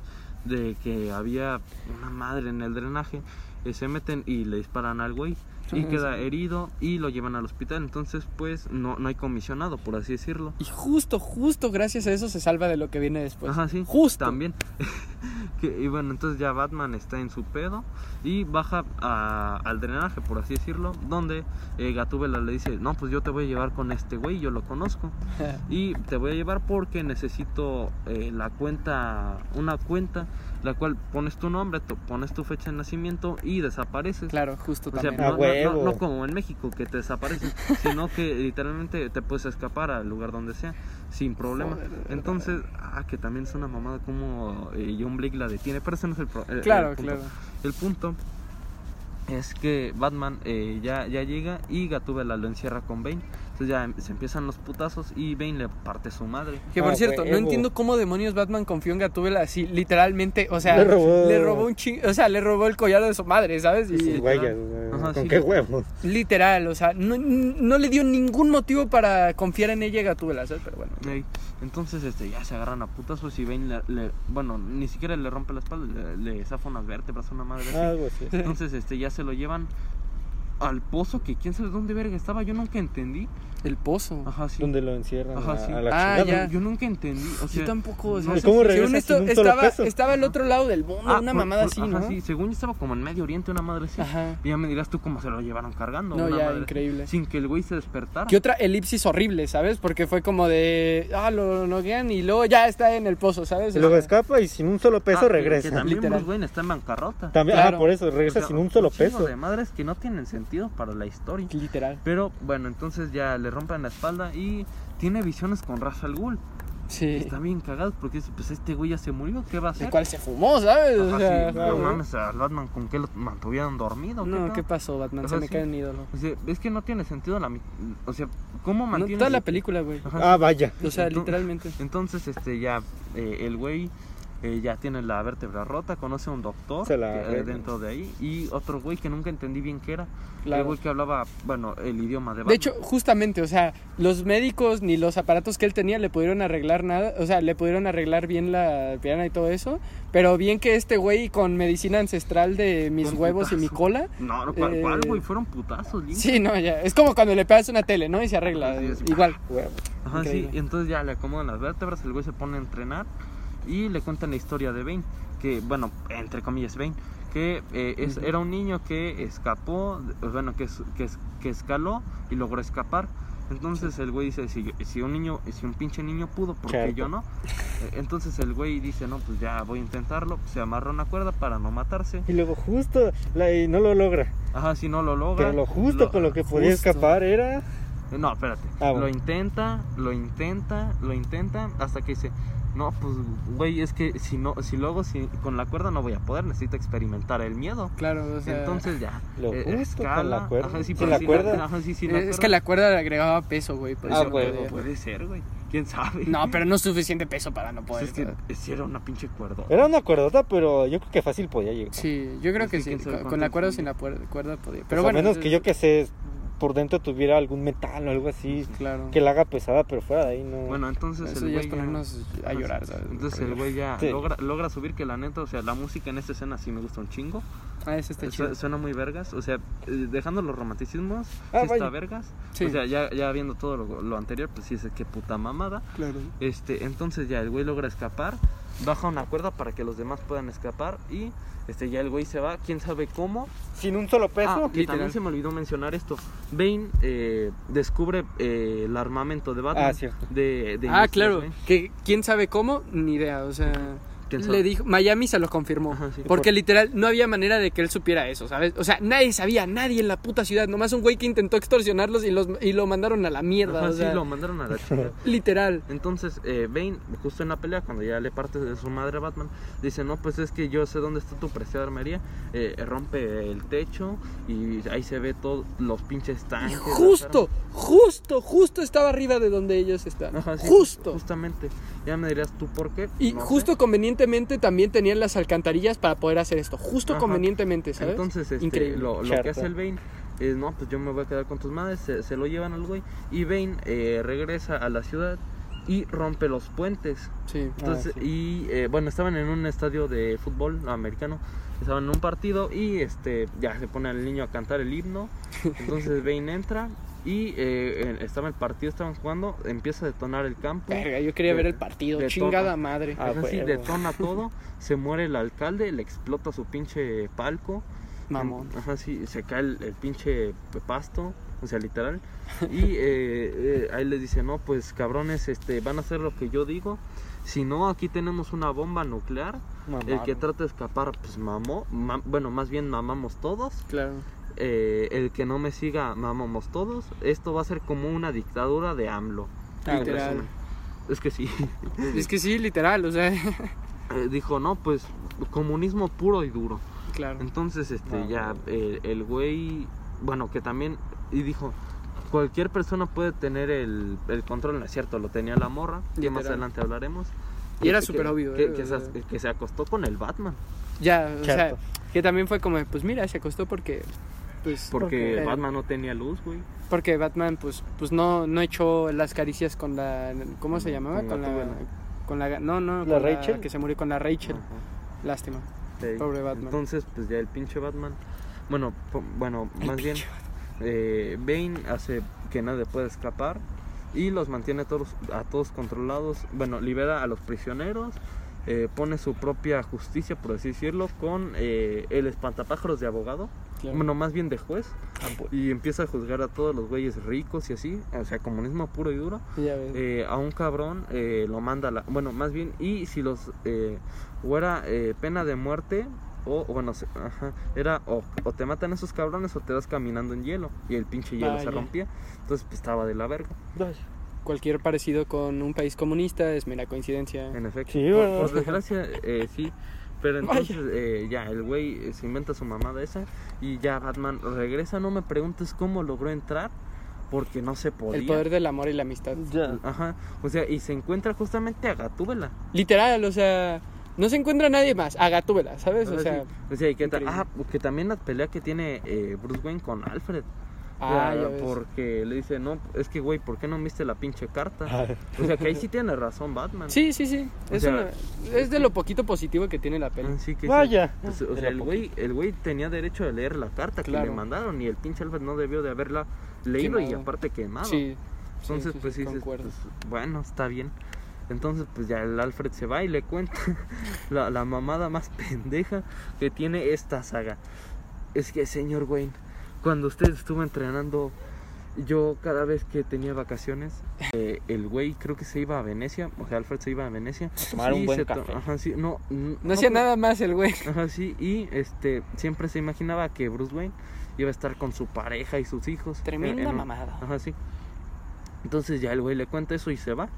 de que había una madre en el drenaje, eh, se meten y le disparan al güey y Sí. queda herido y lo llevan al hospital. Entonces, pues, no, no hay comisionado, por así decirlo. Y justo, justo gracias a eso se salva de lo que viene después. Ajá, sí. Justo. También. Y bueno, entonces ya Batman está en su pedo y baja a- al drenaje, por así decirlo, donde eh, Gatúbela le dice, no, pues yo te voy a llevar con este güey, yo lo conozco. Y te voy a llevar porque necesito eh, la cuenta, una cuenta, la cual pones tu nombre, tu- pones tu fecha de nacimiento y desapareces. Claro, justo O también. No- no como en México que te desapareces, sino que literalmente te puedes escapar al lugar donde sea sin problema. Entonces, ah, que también es una mamada como eh, John Blake la detiene, pero ese no es el, pro- el- el Claro, punto. claro. El punto es que Batman eh, ya, ya llega y Gatúbela lo encierra con Bane. Entonces ya em- se empiezan los putazos y Bane le parte su madre. Que por Ah, cierto, no entiendo cómo demonios Batman confió en Gatúbela así, literalmente, o sea, Le robó- le robó un ching, o sea, le robó el collar de su madre, ¿sabes? Y, huellas. Ajá, ¿Con sí. qué huevos? literal, o sea, no, no le dio ningún motivo para confiar en ella Gatúbela, ¿sabes? Pero bueno. Ey, Entonces este, ya se agarran a putazos y Bane le, le- bueno, ni siquiera le rompe la espalda, le, le zafa unas vértebras a una madre así. Algo así. Entonces este, ya se lo llevan al pozo que quién sabe dónde verga estaba, yo nunca entendí. El pozo. Ajá, sí. Donde lo encierran Ajá, a, sí. a la Ah, chingada. ya. Yo nunca entendí, o sea, Yo tampoco, o sea, no ¿Y sé cómo si- regresa según esto sin un solo estaba, peso? estaba al otro lado del mundo, Ah, una por- mamada por- así, ajá, ¿no? sí, según yo estaba como en Medio Oriente, una madre así. Ajá. Y ya me dirás tú cómo se lo llevaron cargando. No, una ya, madre así, increíble. Sin que el güey se despertara. ¿Qué otra elipsis horrible, ¿sabes? Porque fue como de, ah, lo noquean y luego ya está en el pozo, ¿sabes? Y luego escapa y sin un solo peso Ah, que- regresa. Que también Literal. Bruce Wayne está en bancarrota. También, Claro. Ah, por eso, regresa O sea, sin un solo peso. de madres que no tienen sentido para la historia. Literal. Pero bueno, entonces ya le rompen la espalda y tiene visiones con Ra's al Ghul. Sí. Está bien cagado porque dice, pues este güey ya se murió, ¿qué va a El hacer? cual se fumó, ¿sabes? O Ajá, sea, sí, claro. no mames, al Batman con qué lo mantuvieron dormido. no, pedo? ¿qué pasó, Batman? Se Ajá, me sí. cae en ídolo. O sea, es que no tiene sentido la... O sea, ¿cómo No, mantiene... toda la película, güey. Ah, vaya. O sea, Enton- literalmente. Entonces, este, ya, eh, el güey eh, ya tiene la vértebra rota, conoce a un doctor Se la que- eh, dentro de ahí y otro güey que nunca entendí bien qué era. El Claro. güey que hablaba, bueno, el idioma de Batman. De hecho, justamente, o sea, los médicos ni los aparatos que él tenía le pudieron arreglar nada, o sea, le pudieron arreglar bien la pierna y todo eso, pero bien que este güey con medicina ancestral de mis Con huevos y mi putazo. cola, No, no, ¿cuál, eh, cuál, güey? Fueron putazos, Link. sí, no, ya, es como cuando le pegas una tele, ¿no? Y se arregla, Sí, sí. igual. Huevo. Ajá, sí. Y entonces ya le acomodan las vértebras, el güey se pone a entrenar y le cuentan la historia de Bane, que, bueno, entre comillas, Bane, que eh, es, era un niño que escapó, bueno, que, que, que escaló y logró escapar. Entonces el güey dice, si, si un niño, si un pinche niño pudo, ¿por qué Cierto. yo no? Eh, Entonces el güey dice, no, pues ya voy a intentarlo, se amarra una cuerda para no matarse. Y luego justo, la, y no lo logra. Ajá, si no lo logra. Pero lo justo con lo que podía justo. escapar era... No, espérate. Ah, bueno. Lo intenta, lo intenta, lo intenta, hasta que dice, no, pues, güey, es que si no, si luego si, con la cuerda no voy a poder, necesito experimentar el miedo. Claro, o sea, Entonces ya. Lo eh, justo con la cuerda. Ajá, sí, ¿Sin pero la sí cuerda? ajá, sí, sí, es, la es cuerda. que la cuerda le agregaba peso, güey, por Ah, huevo, podía. Puede ser, güey. ¿Quién sabe? No, pero no es suficiente peso para no Pues poder. es que si era una pinche cuerda. Era una cuerdota, pero yo creo que fácil podía llegar. Sí, yo creo Es que que sí, con, la cuerda o sin la cuerda podía. Pero Pues a bueno, menos que yo que sé, por dentro tuviera algún metal o algo así claro. que la haga pesada, pero fuera de ahí no. Bueno, entonces Eso el ya güey es ponernos a llorar. ¿sabes? Entonces el güey ya Sí. logra, logra subir que la neta, o sea, la música en esta escena sí me gusta un chingo. Ah, ese está chido. Suena muy vergas, o sea, eh, dejando los romanticismos, Ah, sí está vergas. Sí. O sea, ya, ya viendo todo lo, lo anterior, pues sí es que puta mamada. Claro. Este, entonces ya el güey logra escapar, baja una cuerda para que los demás puedan escapar y este ya el güey se va, quién sabe cómo. Sin un solo peso. Ah, y literal. también se me olvidó mencionar esto. Bane eh, descubre eh, el armamento de Batman. Ah, cierto. De, de Ah, Mr. claro. Que quién sabe cómo, ni idea. O sea, ¿Quién sabe? le dijo, Miami se lo confirmó. Ajá, sí. Porque literal no había manera de que él supiera eso, ¿sabes? O sea, nadie sabía, nadie en la puta ciudad. Nomás un güey que intentó extorsionarlos y, los, y lo mandaron a la mierda. Ajá, o sí, sea, lo mandaron a la chingada. literal. Entonces, eh, Bane, justo en la pelea, cuando ya le parte de su madre a Batman, dice, no, pues es que yo sé dónde está tu preciada armería. Eh, rompe el techo y ahí se ve todos los pinches tanques. justo, justo, justo estaba arriba de donde ellos están. armas. Ajá, sí, justo. Justamente. Ya me dirías tú por qué. Y No sé. justo convenientemente también tenían las alcantarillas para poder hacer esto. Justo Ajá. convenientemente, ¿sabes? Entonces, este, Increíble. lo, que hace el Bane es, no, pues yo me voy a quedar con tus madres, se, se lo llevan al güey. Y Bane eh, regresa a la ciudad y rompe los puentes. Sí. Entonces, Ah, sí. y eh, bueno, estaban en un estadio de fútbol americano, estaban en un partido y este ya se pone al niño a cantar el himno. Entonces Bane entra y eh, estaba el partido, estaban jugando, empieza a detonar el campo. Verga, yo quería ver el partido. de Chingada madre. Ah, Ajá, sí, huevo. detona todo, se muere el alcalde, le explota su pinche palco. Mamón. Ajá, sí, se cae el, el pinche pasto, o sea, literal. Y eh, eh, ahí les dice, no, pues cabrones, este, van a hacer lo que yo digo. Si no, aquí tenemos una bomba nuclear. El que Mamaron. trata de escapar, pues mamó. ma- bueno, más bien mamamos todos. Claro. Eh, el que no me siga, mamamos todos. Esto va a ser como una dictadura de AMLO. Literal. Es que sí. Es que sí, literal, o sea, Eh, dijo, no, pues comunismo puro y duro. claro. Entonces, este, ya, el, el güey, bueno, que también, y dijo, cualquier persona puede tener el, el control, no es cierto, lo tenía la morra, que más adelante hablaremos. Y era súper obvio, Que, eh, que o se, que se acostó con el Batman, Ya, o sea, que también fue como, pues mira, se acostó porque, pues, porque porque- Batman no tenía luz, güey. porque Batman, pues, pues no, no echó las caricias con la, ¿cómo se llamaba? Con Con la, con la, no, no, ¿La con Rachel? que se murió con la Rachel. Ajá. Lástima. Sí. Pobre Batman. Entonces, pues ya el pinche Batman, bueno, po- bueno, más bien, eh, Bane hace que nadie pueda escapar y los mantiene todos a todos controlados. Bueno, libera a los prisioneros, eh, pone su propia justicia, por así decirlo, con eh, el espantapájaros de abogado, Claro. bueno, más bien de juez, Ah, pues. y empieza a juzgar a todos los güeyes ricos y así, o sea, comunismo puro y duro. Ya ves. Eh, a un cabrón eh, lo manda a la, bueno más bien y si los eh, o era eh, pena de muerte o bueno se- ajá, era o, o te matan esos cabrones o te vas caminando en hielo y el pinche hielo se Vaya. rompía entonces pues estaba de la verga Ay, Cualquier parecido con un país comunista es mera coincidencia. en efecto Sí, por, ¿verdad? por desgracia eh, sí pero entonces eh, ya el güey eh, se inventa su mamada esa y ya Batman regresa no me preguntes cómo logró entrar porque no se podía El poder del amor y la amistad. Ya. ajá o sea y se encuentra justamente a Gatúbela Literal, o sea, no se encuentra nadie más. A Gatúbela, ¿sabes? O sea, sí. O sea, y que, ta- ah, que también la pelea que tiene eh, Bruce Wayne con Alfred. Ah, ves. porque le dice, no, es que, güey, ¿por qué no viste la pinche carta? Ah, O sea, que ahí sí tiene razón Batman. Sí, sí, sí. Es, sea, una- es de lo poquito positivo que tiene la peli. Ah, sí que sí. Vaya. Pues, o sea, el güey, el güey tenía derecho de leer la carta que le mandaron y el pinche Alfred no debió de haberla leído y aparte quemado. Sí. Entonces, sí, sí, pues sí, dices, pues, bueno, está bien. Entonces, pues ya el Alfred se va y le cuenta la, la mamada más pendeja que tiene esta saga. Es que, señor Wayne, cuando usted estuvo entrenando, yo cada vez que tenía vacaciones, eh, el güey creo que se iba a Venecia, o sea, Alfred se iba a Venecia. A tomar un buen café. Ajá, sí, no, n- No hacía nada más el güey. Ajá, sí, y este, siempre se imaginaba que Bruce Wayne iba a estar con su pareja y sus hijos. en- Tremenda en mamada. Ajá, sí. Entonces ya el güey le cuenta eso y se va.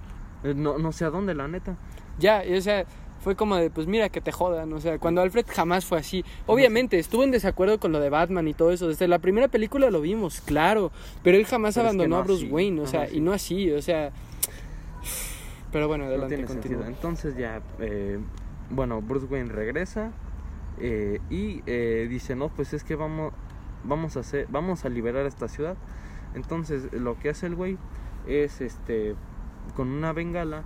Eh, No, no sé a dónde, la neta. Ya, o sea, fue como de, pues mira, que te jodan. O sea, cuando Alfred jamás fue así. Obviamente, estuvo en desacuerdo con lo de Batman y todo eso. Desde la primera película lo vimos, claro. Pero él jamás Pero es que abandonó no a Bruce así. Wayne, o sea, y no así, o sea. Pero bueno, No adelante, continúa. Entonces ya, eh, bueno, Bruce Wayne regresa eh, y eh, dice, no, pues es que vamos, vamos a hacer, vamos a liberar esta ciudad. Entonces lo que hace el güey es, este, con una bengala,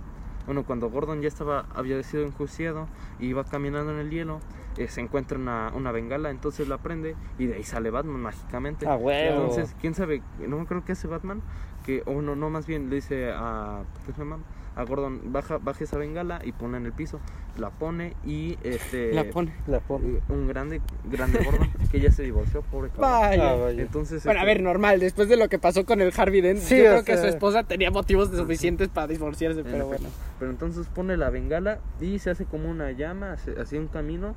bueno, cuando Gordon ya estaba, había sido enjuiciado y iba caminando en el hielo, eh, se encuentra una, una bengala, entonces la prende y de ahí sale Batman mágicamente. Ah, huevo. Entonces, quién sabe, no creo que hace Batman, que, o no, no, más bien le dice a, ¿qué se llama? A Gordon, baja, baja esa bengala y pone en el piso, la pone y este La pone. La pone. un grande, grande Gordon que ya se divorció, pobre cabrón. Vaya. Ah, vaya. Entonces, Bueno, a este, ver, normal, después de lo que pasó con el Harvey Dent, Sí, yo creo que su esposa tenía motivos suficientes para divorciarse, pero bueno. Pero entonces pone la bengala y se hace como una llama, hace- así un camino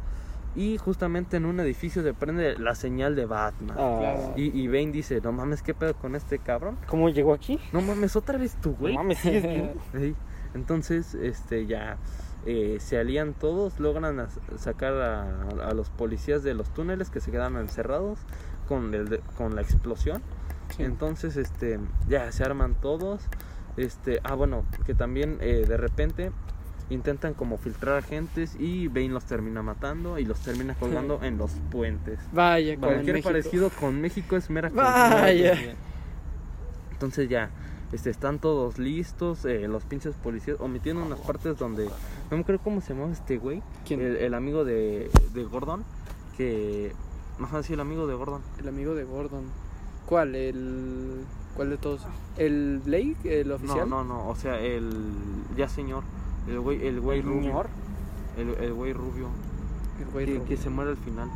y justamente en un edificio se prende la señal de Batman. Ah, Claro. Y, y Bane dice, no mames, ¿qué pedo con este cabrón? ¿Cómo llegó aquí? No mames, otra vez tú, güey. No mames, vivo. Sí. Entonces, este, ya eh, se alían todos, logran sacar a, a los policías de los túneles que se quedan encerrados con, el con la explosión. Sí. Entonces, este, ya se arman todos. Este, ah, bueno, que también eh, de repente intentan como filtrar agentes y Bane los termina matando y los termina colgando en los puentes. Vaya, Cualquier parecido con México es mera Vaya. Entonces ya este, están todos listos, eh, los pinches policías, omitiendo unas partes donde, no me acuerdo cómo se llamaba este güey, ¿Quién? El, el amigo de, de Gordon, que, ajá, sí, el amigo de Gordon. El amigo de Gordon. ¿Cuál? El. ¿Cuál de todos? ¿El Blake? ¿El No, oficial? no, no, o sea, el, ya señor, el güey, el güey rubio, Señor. el, el güey rubio, El güey que, rubio. que se muere al final.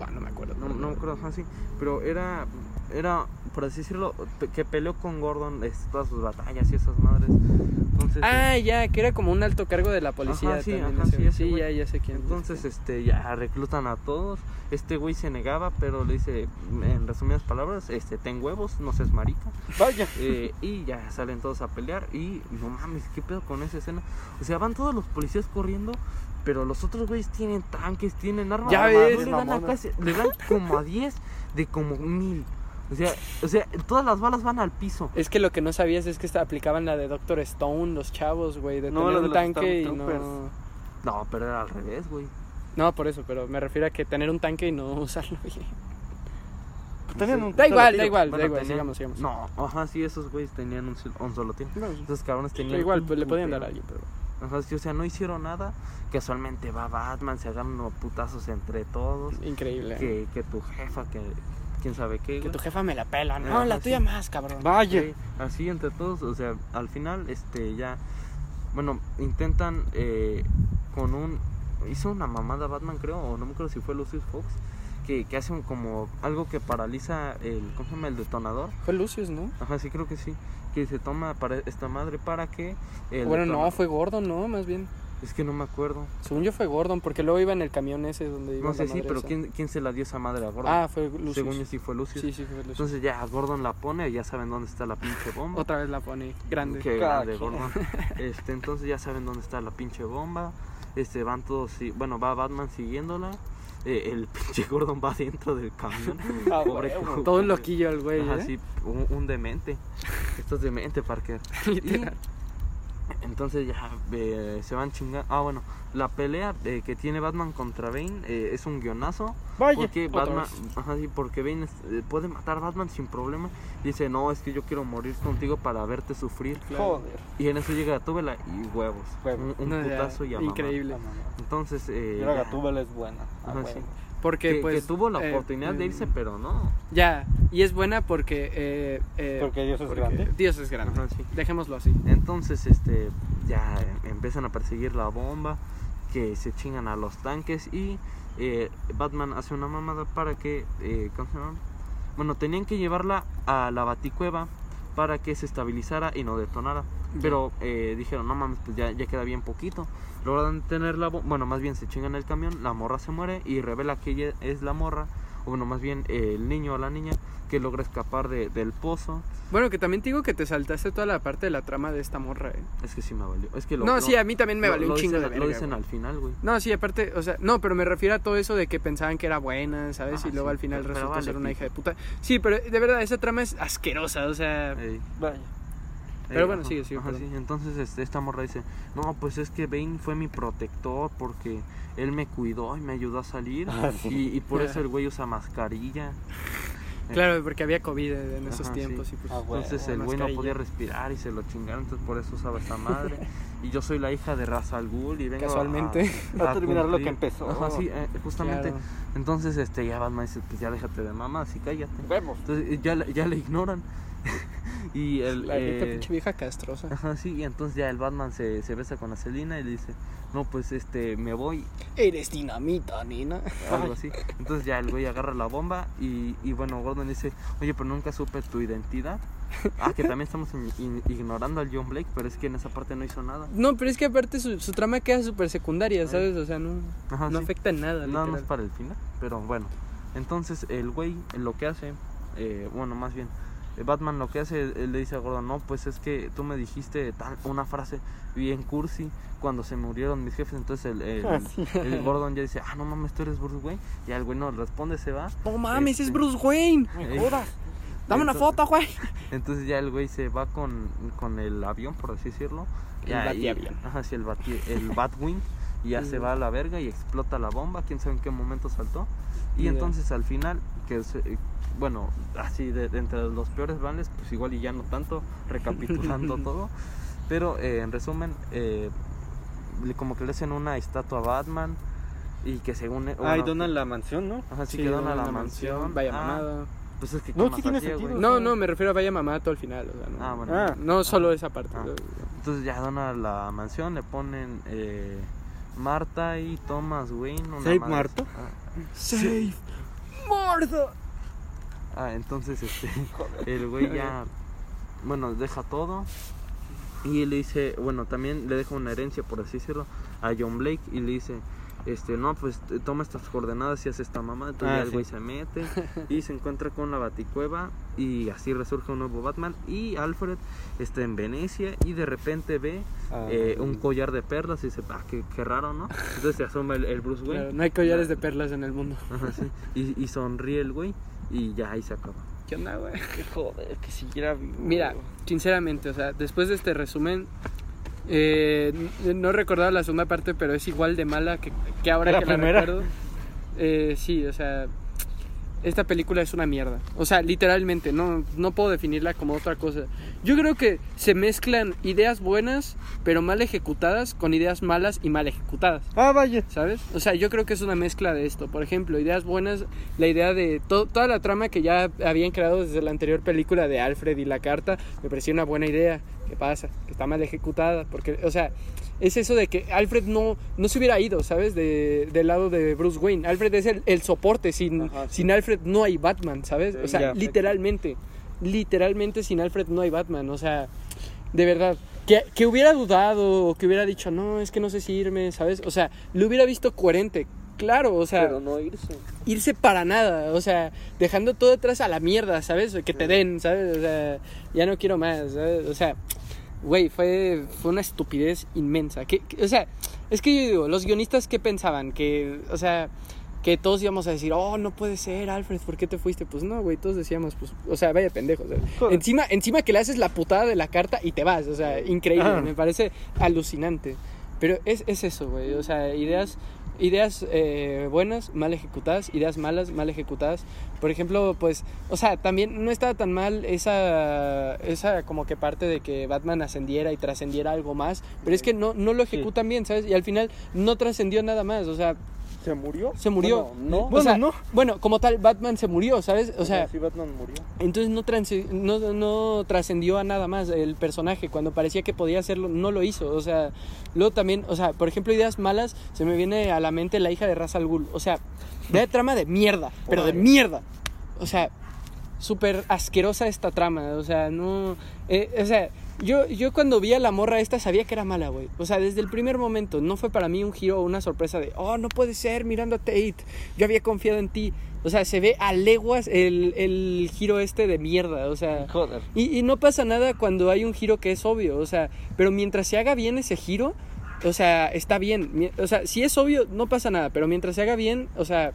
Ah, no me acuerdo. No, no me acuerdo, ajá, sí. Pero era, era, por así decirlo, que peleó con Gordon todas sus batallas y esas madres. Entonces, Ah, ya, que era como un alto cargo de la policía. Ajá, sí, ajá, ya, ya sé quién. entonces este, ya reclutan a todos. Este güey se negaba, pero le dice, en resumidas palabras, este, ten huevos, no seas marica. Vaya. Eh, y ya salen todos a pelear. Y no mames, ¿qué pedo con esa escena? O sea, van todos los policías corriendo. Pero los otros güeyes tienen tanques, tienen armas. Ya ves, le dan, a mamona. casi- le dan como a 10 de como mil. O sea, o sea, todas las balas van al piso. Es que lo que no sabías es que esta- aplicaban la de Doctor Stone, los chavos, güey, de No, tener de un tanque y no... No, pero era al revés, güey. No, por eso, pero me refiero a que tener un tanque y no usarlo bien. Tenían un Da igual, da igual, da igual, tenían- sigamos, sigamos. No, ajá, sí, esos güeyes tenían un, solo tiro. No, Esos cabrones pero tenían. igual, pues le podían dar a alguien, pero... Ajá, sí, o sea, no hicieron nada. Casualmente va Batman, se agarran unos putazos entre todos. Increíble. Que, que tu jefa, que quién sabe qué. Que tu jefa me la pela. No, Ajá, la sí. tuya más, cabrón. Vaya. Sí, así entre todos, o sea, al final, este, ya, bueno, intentan eh, con un, hizo una mamada Batman creo, o no me acuerdo si fue Lucius Fox, que, que hace un, como algo que paraliza el, ¿cómo se llama? El detonador. Fue Lucius, ¿no? Ajá, sí creo que sí, que se toma para esta madre para que... el bueno, no, fue Gordon, ¿no? Más bien. Es que no me acuerdo. Según yo fue Gordon, porque luego iba en el camión ese donde iba No la sé, sí, madre pero esa. ¿quién, ¿quién se la dio esa madre a Gordon? Ah, fue Lucius. Según yo sí fue Lucius. Sí, sí, fue Lucius. Entonces ya Gordon la pone, ya saben dónde está la pinche bomba. Otra vez la pone grande. Qué Cada grande, quien. Gordon. Este, entonces ya saben dónde está la pinche bomba. Este, van todos, bueno, va Batman siguiéndola. Eh, el pinche Gordon va dentro del camión. Ah, Pobre co- Todo un loquillo el güey, Ajá, ¿eh? un, un demente. Esto es demente, Parker. Y Literal. Entonces ya eh, se van chingando. Ah, bueno, la pelea eh, que tiene Batman contra Bane eh, es un guionazo. Vaya. Porque Batman, ajá, sí, porque Bane es- eh, puede matar a Batman sin problema. Dice, no, es que yo quiero morir contigo para verte sufrir. Joder. Y en eso llega Gatúbela y huevos. Huevos. Un, un No, ya, putazo y a. Increíble. Entonces, eh, ya, Gatúbela es buena. Ah, Ajá, sí. Porque, que, pues. que tuvo la eh, oportunidad de irse, pero no. Ya, y es buena porque. eh, eh, Porque Dios es grande. Dios es grande. Ajá, sí. Dejémoslo así. Entonces, este, ya empiezan a perseguir la bomba, que se chingan a los tanques y eh, Batman hace una mamada para que, eh, ¿cómo se llama? Bueno, tenían que llevarla a la baticueva para que se estabilizara y no detonara. Pero eh, dijeron, no mames, pues ya, ya queda bien poquito. Logran tener la bomba, bueno, más bien se chingan el camión, la morra se muere y revela que ella es la morra, o bueno, más bien eh, el niño o la niña que logra escapar de- del pozo. Bueno, que también te digo que te saltaste toda la parte de la trama de esta morra, ¿eh? Es que sí me valió. Es que lo, no, lo- sí, a mí también me lo- valió lo un chingo dicen, de Lo verga, dicen güey. al final, güey. No, sí, aparte, o sea, no, pero me refiero a todo eso de que pensaban que era buena, ¿sabes? Ah, y luego sí, al final resultó vale ser una hija de puta. Sí, pero de verdad, esa trama es asquerosa, o sea... Ey, Vaya. Pero bueno, sigue, sigue, ajá, sí. Entonces este, esta morra dice, no, pues es que Bane fue mi protector porque él me cuidó y me ayudó a salir. Ah, sí. y, y por eso el güey usa mascarilla. Claro, porque había COVID en esos Ajá, tiempos sí. y pues... Ah, bueno. Entonces el güey no podía respirar y se lo chingaron, entonces por eso usaba esta madre. y yo soy la hija de Ra's al Ghul y vengo a- Casualmente. Va a terminar lo que cumplir. empezó. Ajá, sí, eh, justamente. Claro. Entonces este ya Batman dice, pues ya déjate de mamá, así cállate. Huevos. Entonces ya, ya le ignoran. y el... La eh, pinche vieja castrosa. Ajá, sí, y entonces ya el Batman se, se besa con la Selina y le dice, no, pues este, me voy, Eres dinamita, nina. algo así. Entonces ya el güey agarra la bomba y, y bueno, Gordon dice, oye, pero nunca supe tu identidad. Ah, que también estamos ignorando al John Blake, pero es que en esa parte no hizo nada. No, pero es que aparte su, su trama queda súper secundaria, ¿sabes? O sea, no, Ajá, no sí. afecta en nada. Nada más para el final, pero bueno. Entonces el güey lo que hace, eh, bueno, más bien, Batman lo que hace, él le dice a Gordon, no, pues es que tú me dijiste tal, una frase bien cursi cuando se murieron mis jefes, entonces el, el- Ah, el Gordon ya dice, ah, no mames, tú eres Bruce Wayne, y el güey no responde, se va. No mames, Este, es Bruce Wayne. Me Eh, jodas. Dame una foto, güey. Entonces ya el güey se va con, con el avión, por así decirlo. El Ya, batiavión. Ajá, sí, el, bati- el Batwing. Y ya se va a la verga y explota la bomba. Quién sabe en qué momento saltó. Y entonces al final, que, se- bueno, así de, de entre los peores Batmans, pues igual y ya no tanto, recapitulando todo. Pero eh, en resumen, eh, como que le hacen una estatua a Batman y que según... Ah, y bueno, donan la mansión, ¿no? Ajá, sí, Sí, que dona una la mansión. Vaya Ah, mamada. Pues es que No, ¿qué sí tiene hacía, sentido. güey? No, no, me refiero a vaya mamada todo el final. O sea, no, Ah, bueno. Ah. no solo esa parte. Ah. Entonces ya dona la mansión, le ponen eh, Marta y Thomas Wayne. una ¿Save madre- Marta? Ah, Save Martha. Ah, entonces este el güey ya bueno, deja todo y le dice, bueno, también le deja una herencia por así decirlo a John Blake y le dice este, no, pues toma estas coordenadas y hace esta mamá. Entonces Ah, el sí. güey se mete y se encuentra con la baticueva y así resurge un nuevo Batman. Y Alfred está en Venecia y de repente ve Ah, eh, un collar de perlas y dice, ah, qué, qué raro, ¿no? Entonces se asoma el, el Bruce Wayne. Claro, no hay collares de perlas en el mundo. Ajá, sí. y, y sonríe el güey y ya ahí se acaba. ¿Qué onda, güey? Joder, que siguiera vivo. Mira, sinceramente, o sea, después de este resumen, eh, no recordaba la segunda parte, pero es igual de mala que, que ahora ¿La que la primera? recuerdo. Eh, sí, o sea, esta película es una mierda. O sea, literalmente, no, no puedo definirla como otra cosa. Yo creo que se mezclan ideas buenas, pero mal ejecutadas, con ideas malas y mal ejecutadas. Ah, vaya. ¿Sabes? O sea, yo creo que es una mezcla de esto. Por ejemplo, ideas buenas, la idea de to- toda la trama que ya habían creado desde la anterior película de Alfred y la carta, me pareció una buena idea. ¿Qué pasa? Que está mal ejecutada. Porque, o sea, es eso de que Alfred no, no se hubiera ido, ¿sabes? De, del lado de Bruce Wayne. Alfred es el, el soporte. Sin, Ajá, sí. sin Alfred no hay Batman, ¿sabes? O sea, literalmente. Literalmente sin Alfred no hay Batman. O sea, de verdad. Que, que hubiera dudado o que hubiera dicho, no, es que no sé si irme, ¿sabes? O sea, lo hubiera visto coherente. Claro, o sea, Pero no irse. irse para nada, o sea, dejando todo atrás a la mierda, ¿sabes? Que te den, ¿sabes? O sea, ya no quiero más, ¿sabes? O sea, güey, fue, fue una estupidez inmensa. Que, que- o sea, es que yo digo, los guionistas, ¿qué pensaban? Que, o sea, que todos íbamos a decir, oh, no puede ser, Alfred, ¿por qué te fuiste? Pues no, güey, todos decíamos, pues, o sea, vaya pendejo. o sea, Joder. encima, encima que le haces la putada de la carta y te vas, o sea, increíble, Ah. me parece alucinante. Pero es, es eso, güey, o sea, ideas, ideas eh, buenas, mal ejecutadas, ideas malas, mal ejecutadas. Por ejemplo, pues, o sea, también no estaba tan mal esa, esa como que parte de que Batman ascendiera y trascendiera algo más, pero es que no, no lo ejecutan bien, ¿sabes? Y al final no trascendió nada más, o sea, ¿Se murió? se murió. Bueno, no. O Bueno, sea, no. Bueno, como tal, Batman se murió, ¿sabes? O sea, sí, Batman murió. entonces no, no, no trascendió a nada más el personaje. Cuando parecía que podía hacerlo, no lo hizo. O sea, luego también, o sea, por ejemplo, ideas malas, se me viene a la mente la hija de Ra's al Ghul. O sea, de trama de mierda, pero de mierda. O sea, súper asquerosa esta trama. O sea, no. eh, o sea, yo, yo cuando vi a la morra esta sabía que era mala, güey. O sea, desde el primer momento. No fue para mí un giro o una sorpresa de, oh, no puede ser, mirando a Tate. Yo había confiado en ti. O sea, se ve a leguas el, el giro este de mierda. O sea. Joder. Y, y no pasa nada cuando hay un giro que es obvio, o sea, pero mientras se haga bien ese giro, o sea, está bien. O sea, si es obvio, no pasa nada, pero mientras se haga bien, o sea,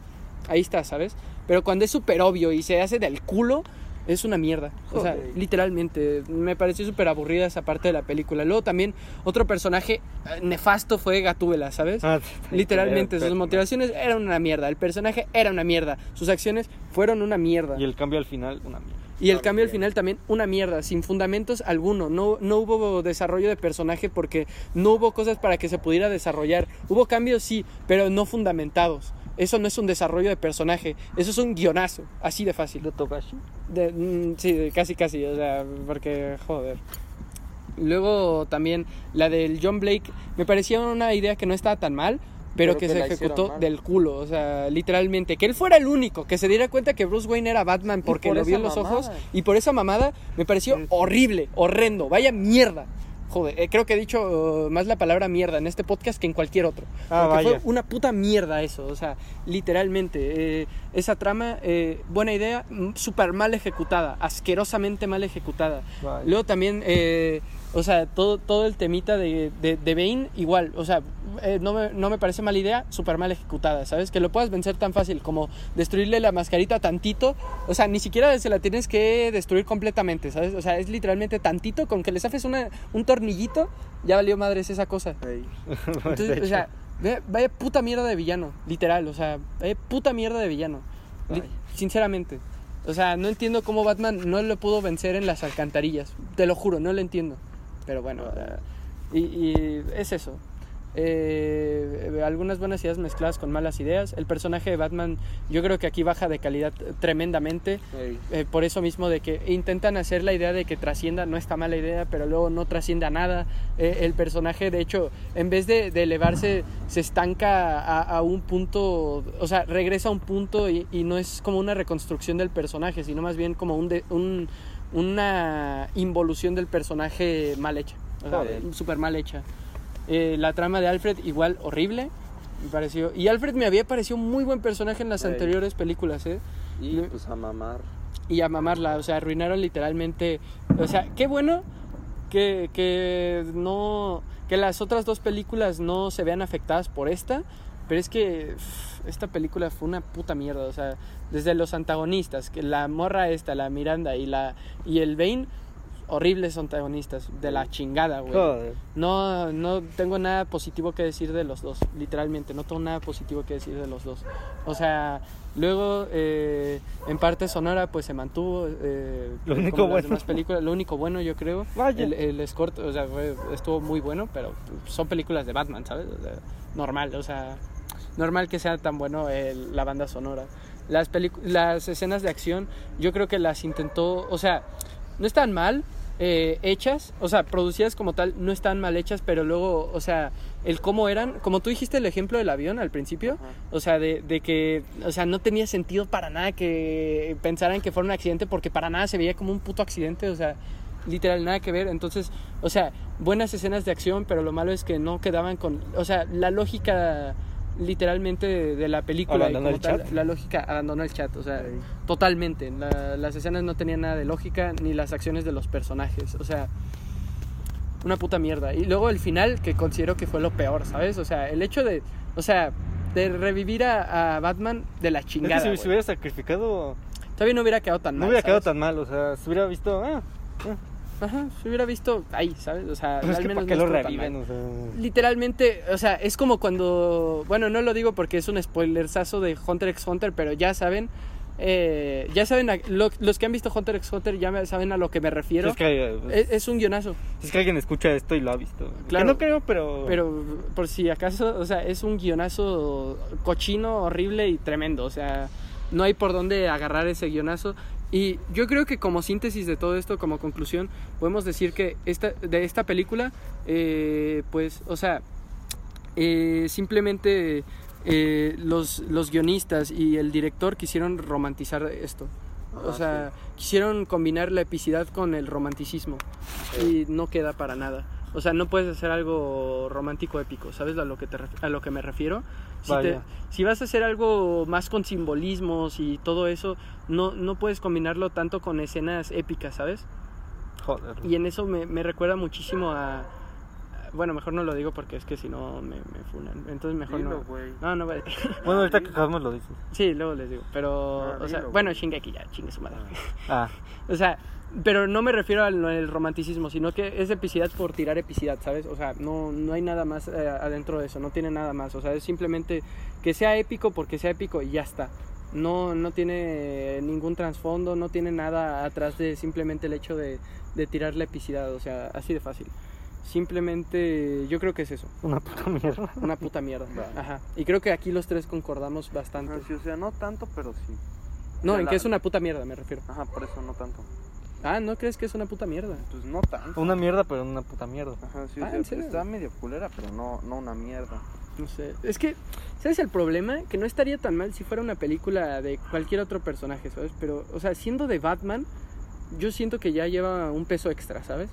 ahí está, ¿sabes? Pero cuando es súper obvio y se hace del culo, es una mierda. O sea, literalmente, me pareció súper aburrida esa parte de la película. Luego también, otro personaje eh, nefasto fue Gatúbela, ¿sabes? Ah, Literalmente, sus motivaciones eran una mierda, el personaje era una mierda, sus acciones fueron una mierda. Y el cambio al final, una mierda. Y el cambio al final también una mierda, sin fundamentos alguno. No, no hubo desarrollo de personaje porque no hubo cosas para que se pudiera desarrollar. Hubo cambios, sí, pero no fundamentados. Eso no es un desarrollo de personaje, eso es un guionazo, así de fácil. ¿De Togashi? De- mm, sí, casi casi, o sea, porque joder. Luego también la del John Blake me parecía una idea que no estaba tan mal, pero, Pero que, que se ejecutó del culo, o sea, literalmente. Que él fuera el único, que se diera cuenta que Bruce Wayne era Batman porque por lo vio en los ojos y por esa mamada me pareció horrible, horrendo, vaya mierda. Joder, eh, creo que he dicho uh, más la palabra mierda en este podcast que en cualquier otro. Ah, Porque vaya. fue una puta mierda eso, o sea, literalmente. eh, esa trama, eh, buena idea, súper mal ejecutada, asquerosamente mal ejecutada. Vaya. Luego también, eh, o sea, todo, todo el temita de, de, de Bane, igual, o sea, eh, no, me, no me parece mala idea, súper mal ejecutada, ¿sabes? Que lo puedas vencer tan fácil como destruirle la mascarita tantito, o sea, ni siquiera se la tienes que destruir completamente, ¿sabes? O sea, es literalmente tantito, con que le zafes una, un tornillito, ya valió madres esa cosa. Entonces, o sea, vaya, puta mierda de villano, literal, o sea, vaya puta mierda de villano. Sinceramente. O sea, no entiendo cómo Batman no lo pudo vencer en las alcantarillas. Te lo juro, no lo entiendo. Pero bueno, y, y es eso. Eh, algunas buenas ideas mezcladas con malas ideas. El personaje de Batman yo creo que aquí baja de calidad tremendamente. Eh, por eso mismo de que intentan hacer la idea de que trascienda, no está mala idea, pero luego no trascienda nada. Eh, el personaje, de hecho, en vez de, de elevarse, se estanca a, a un punto, o sea, regresa a un punto y, y no es como una reconstrucción del personaje, sino más bien como un, de- un- una involución del personaje mal hecha, o sea, Joder. súper mal hecha. Eh, la trama de Alfred igual horrible, me pareció. Y Alfred me había parecido muy buen personaje en las Ey. anteriores películas, ¿eh? Y Le- pues a mamar. y a mamarla, o sea, arruinaron literalmente, o sea, qué bueno que, que no, que las otras dos películas no se vean afectadas por esta, pero es que esta película fue una puta mierda, o sea, desde los antagonistas, que la morra esta, la Miranda y la y el Bane, horribles antagonistas, de la chingada, güey. Joder. No, no tengo nada positivo que decir de los dos, literalmente, no tengo nada positivo que decir de los dos. O sea, luego eh, en parte sonora pues se mantuvo. eh, Lo como único las bueno. demás películas, lo único bueno yo creo. Vaya. El, el escort, o sea, fue- estuvo muy bueno, pero son películas de Batman, ¿sabes? O sea, normal, o sea, normal que sea tan bueno el- la banda sonora. Las, las escenas de acción, yo creo que las intentó, o sea, no están mal eh, hechas, o sea, producidas como tal, no están mal hechas, pero luego, o sea, el cómo eran, como tú dijiste el ejemplo del avión al principio, Ajá. o sea, de, de que, o sea, no tenía sentido para nada que pensaran que fuera un accidente, porque para nada se veía como un puto accidente, o sea, literal, nada que ver. Entonces, o sea, buenas escenas de acción, pero lo malo es que no quedaban con, o sea, la lógica literalmente de, de la película. y Abandonó como el tal, chat. La lógica abandonó el chat, o sea, totalmente. La- las escenas no tenían nada de lógica, ni las acciones de los personajes, o sea, una puta mierda. Y luego el final, que considero que fue lo peor, ¿sabes? O sea, el hecho de, o sea, de revivir a, a Batman de la Es chingada. que si se hubiera sacrificado, Todavía no hubiera quedado tan no mal. hubiera quedado tan mal. O sea, se hubiera visto. Ah, Ajá, se hubiera visto ahí, ¿sabes? O sea, pero es al que menos ¿para qué no lo reviven? mal. O sea, Literalmente, o sea, es como cuando. Bueno, no lo digo porque es un spoilersazo de Hunter x Hunter, pero ya saben. eh, ya saben, a- lo- los que han visto Hunter x Hunter ya saben a lo que me refiero. es, que, Es, es un guionazo, es que alguien escucha esto y lo ha visto. Claro. Que no creo, pero. pero por si acaso, o sea, es un guionazo cochino, horrible y tremendo. O sea, no hay por dónde agarrar ese guionazo. Y yo creo que como síntesis de todo esto, como conclusión, podemos decir que esta, de esta película, eh, pues, o sea, eh, simplemente eh, los, los guionistas y el director quisieron romantizar esto. O Ah, sea, quisieron combinar la epicidad con el romanticismo y no queda para nada. O sea, no puedes hacer algo romántico épico, ¿sabes a lo que, te a lo que me refiero? Si, te- Vaya. si vas a hacer algo más con simbolismos y todo eso, no, no puedes combinarlo tanto con escenas épicas, ¿sabes? Joder. Y en eso me, me recuerda muchísimo a... a- Bueno, mejor no lo digo porque es que si no me, me funan. Entonces mejor Dilo, no. güey. No, no, vale. Bueno, ahorita que acabamos lo dices. Sí, luego les digo. Pero, Ah, o sea, dilo, bueno. Shingeki ya, chingue su madre. Ah, O sea, pero no me refiero al al romanticismo, sino que es epicidad por tirar epicidad, ¿sabes? O sea, no, no hay nada más eh, adentro de eso, no tiene nada más. O sea, es simplemente que sea épico porque sea épico y ya está. No, no tiene ningún trasfondo, no tiene nada atrás de simplemente el hecho de, de tirar la epicidad, o sea, así de fácil. Simplemente yo creo que es eso, una puta mierda. una puta mierda. Ajá. Y creo que aquí los tres concordamos bastante. Ah, sí, o sea, no tanto, pero sí. No, en la- que es una puta mierda, me refiero. Ajá, por eso no tanto. Ah, ¿no crees que es una puta mierda? Pues no tanto. Una mierda, pero una puta mierda. Ajá, sí, o Ah, sea, ¿en serio? está medio culera, pero no, no una mierda. No sé. Es que, ¿sabes el problema? Que no estaría tan mal si fuera una película de cualquier otro personaje, ¿sabes? Pero, o sea, siendo de Batman, yo siento que ya lleva un peso extra, ¿sabes?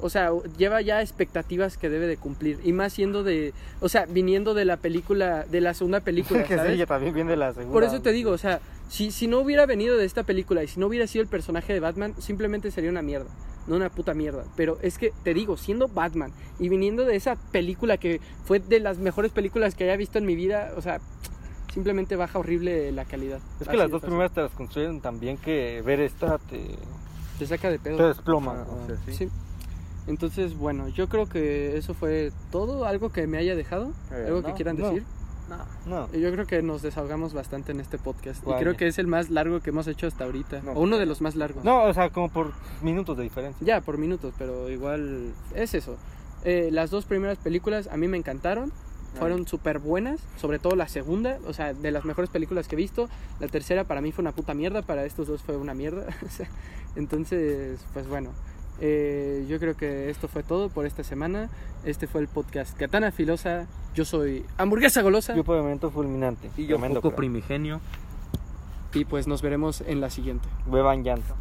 O sea, lleva ya expectativas que debe de cumplir. Y más siendo de, o sea, viniendo de la película, de la segunda película, que ¿sabes? sí, también viene de la segunda. Por eso te digo, o sea, si, si no hubiera venido de esta película y si no hubiera sido el personaje de Batman, simplemente sería una mierda. No una puta mierda. Pero es que, te digo, siendo Batman y viniendo de esa película que fue de las mejores películas que haya visto en mi vida, o sea, simplemente baja horrible la calidad. Es que las dos fácil. primeras te las construyen tan bien que ver esta te, Te saca de pedo. te desploma. Ah, o sea, sí. Sí. Entonces, bueno, yo creo que eso fue todo. ¿Algo que me haya dejado? Eh, ¿Algo que no, quieran no. decir? No. Yo creo que nos desahogamos bastante en este podcast. Y creo que es el más largo que hemos hecho hasta ahorita. No. o uno de los más largos. No, o sea, como por minutos de diferencia. Ya, por minutos, pero igual es eso. Eh, las dos primeras películas a mí me encantaron. Fueron súper buenas, sobre todo la segunda, o sea, de las mejores películas que he visto. La tercera para mí fue una puta mierda, para estos dos fue una mierda. Entonces, pues bueno, eh, yo creo que esto fue todo por esta semana. Este fue el podcast Katana Filosa. Yo soy Hamburguesa Golosa Yo por el momento fulminante. Y yo Tremendo poco primigenio. y pues nos veremos en la siguiente. Beban llanto.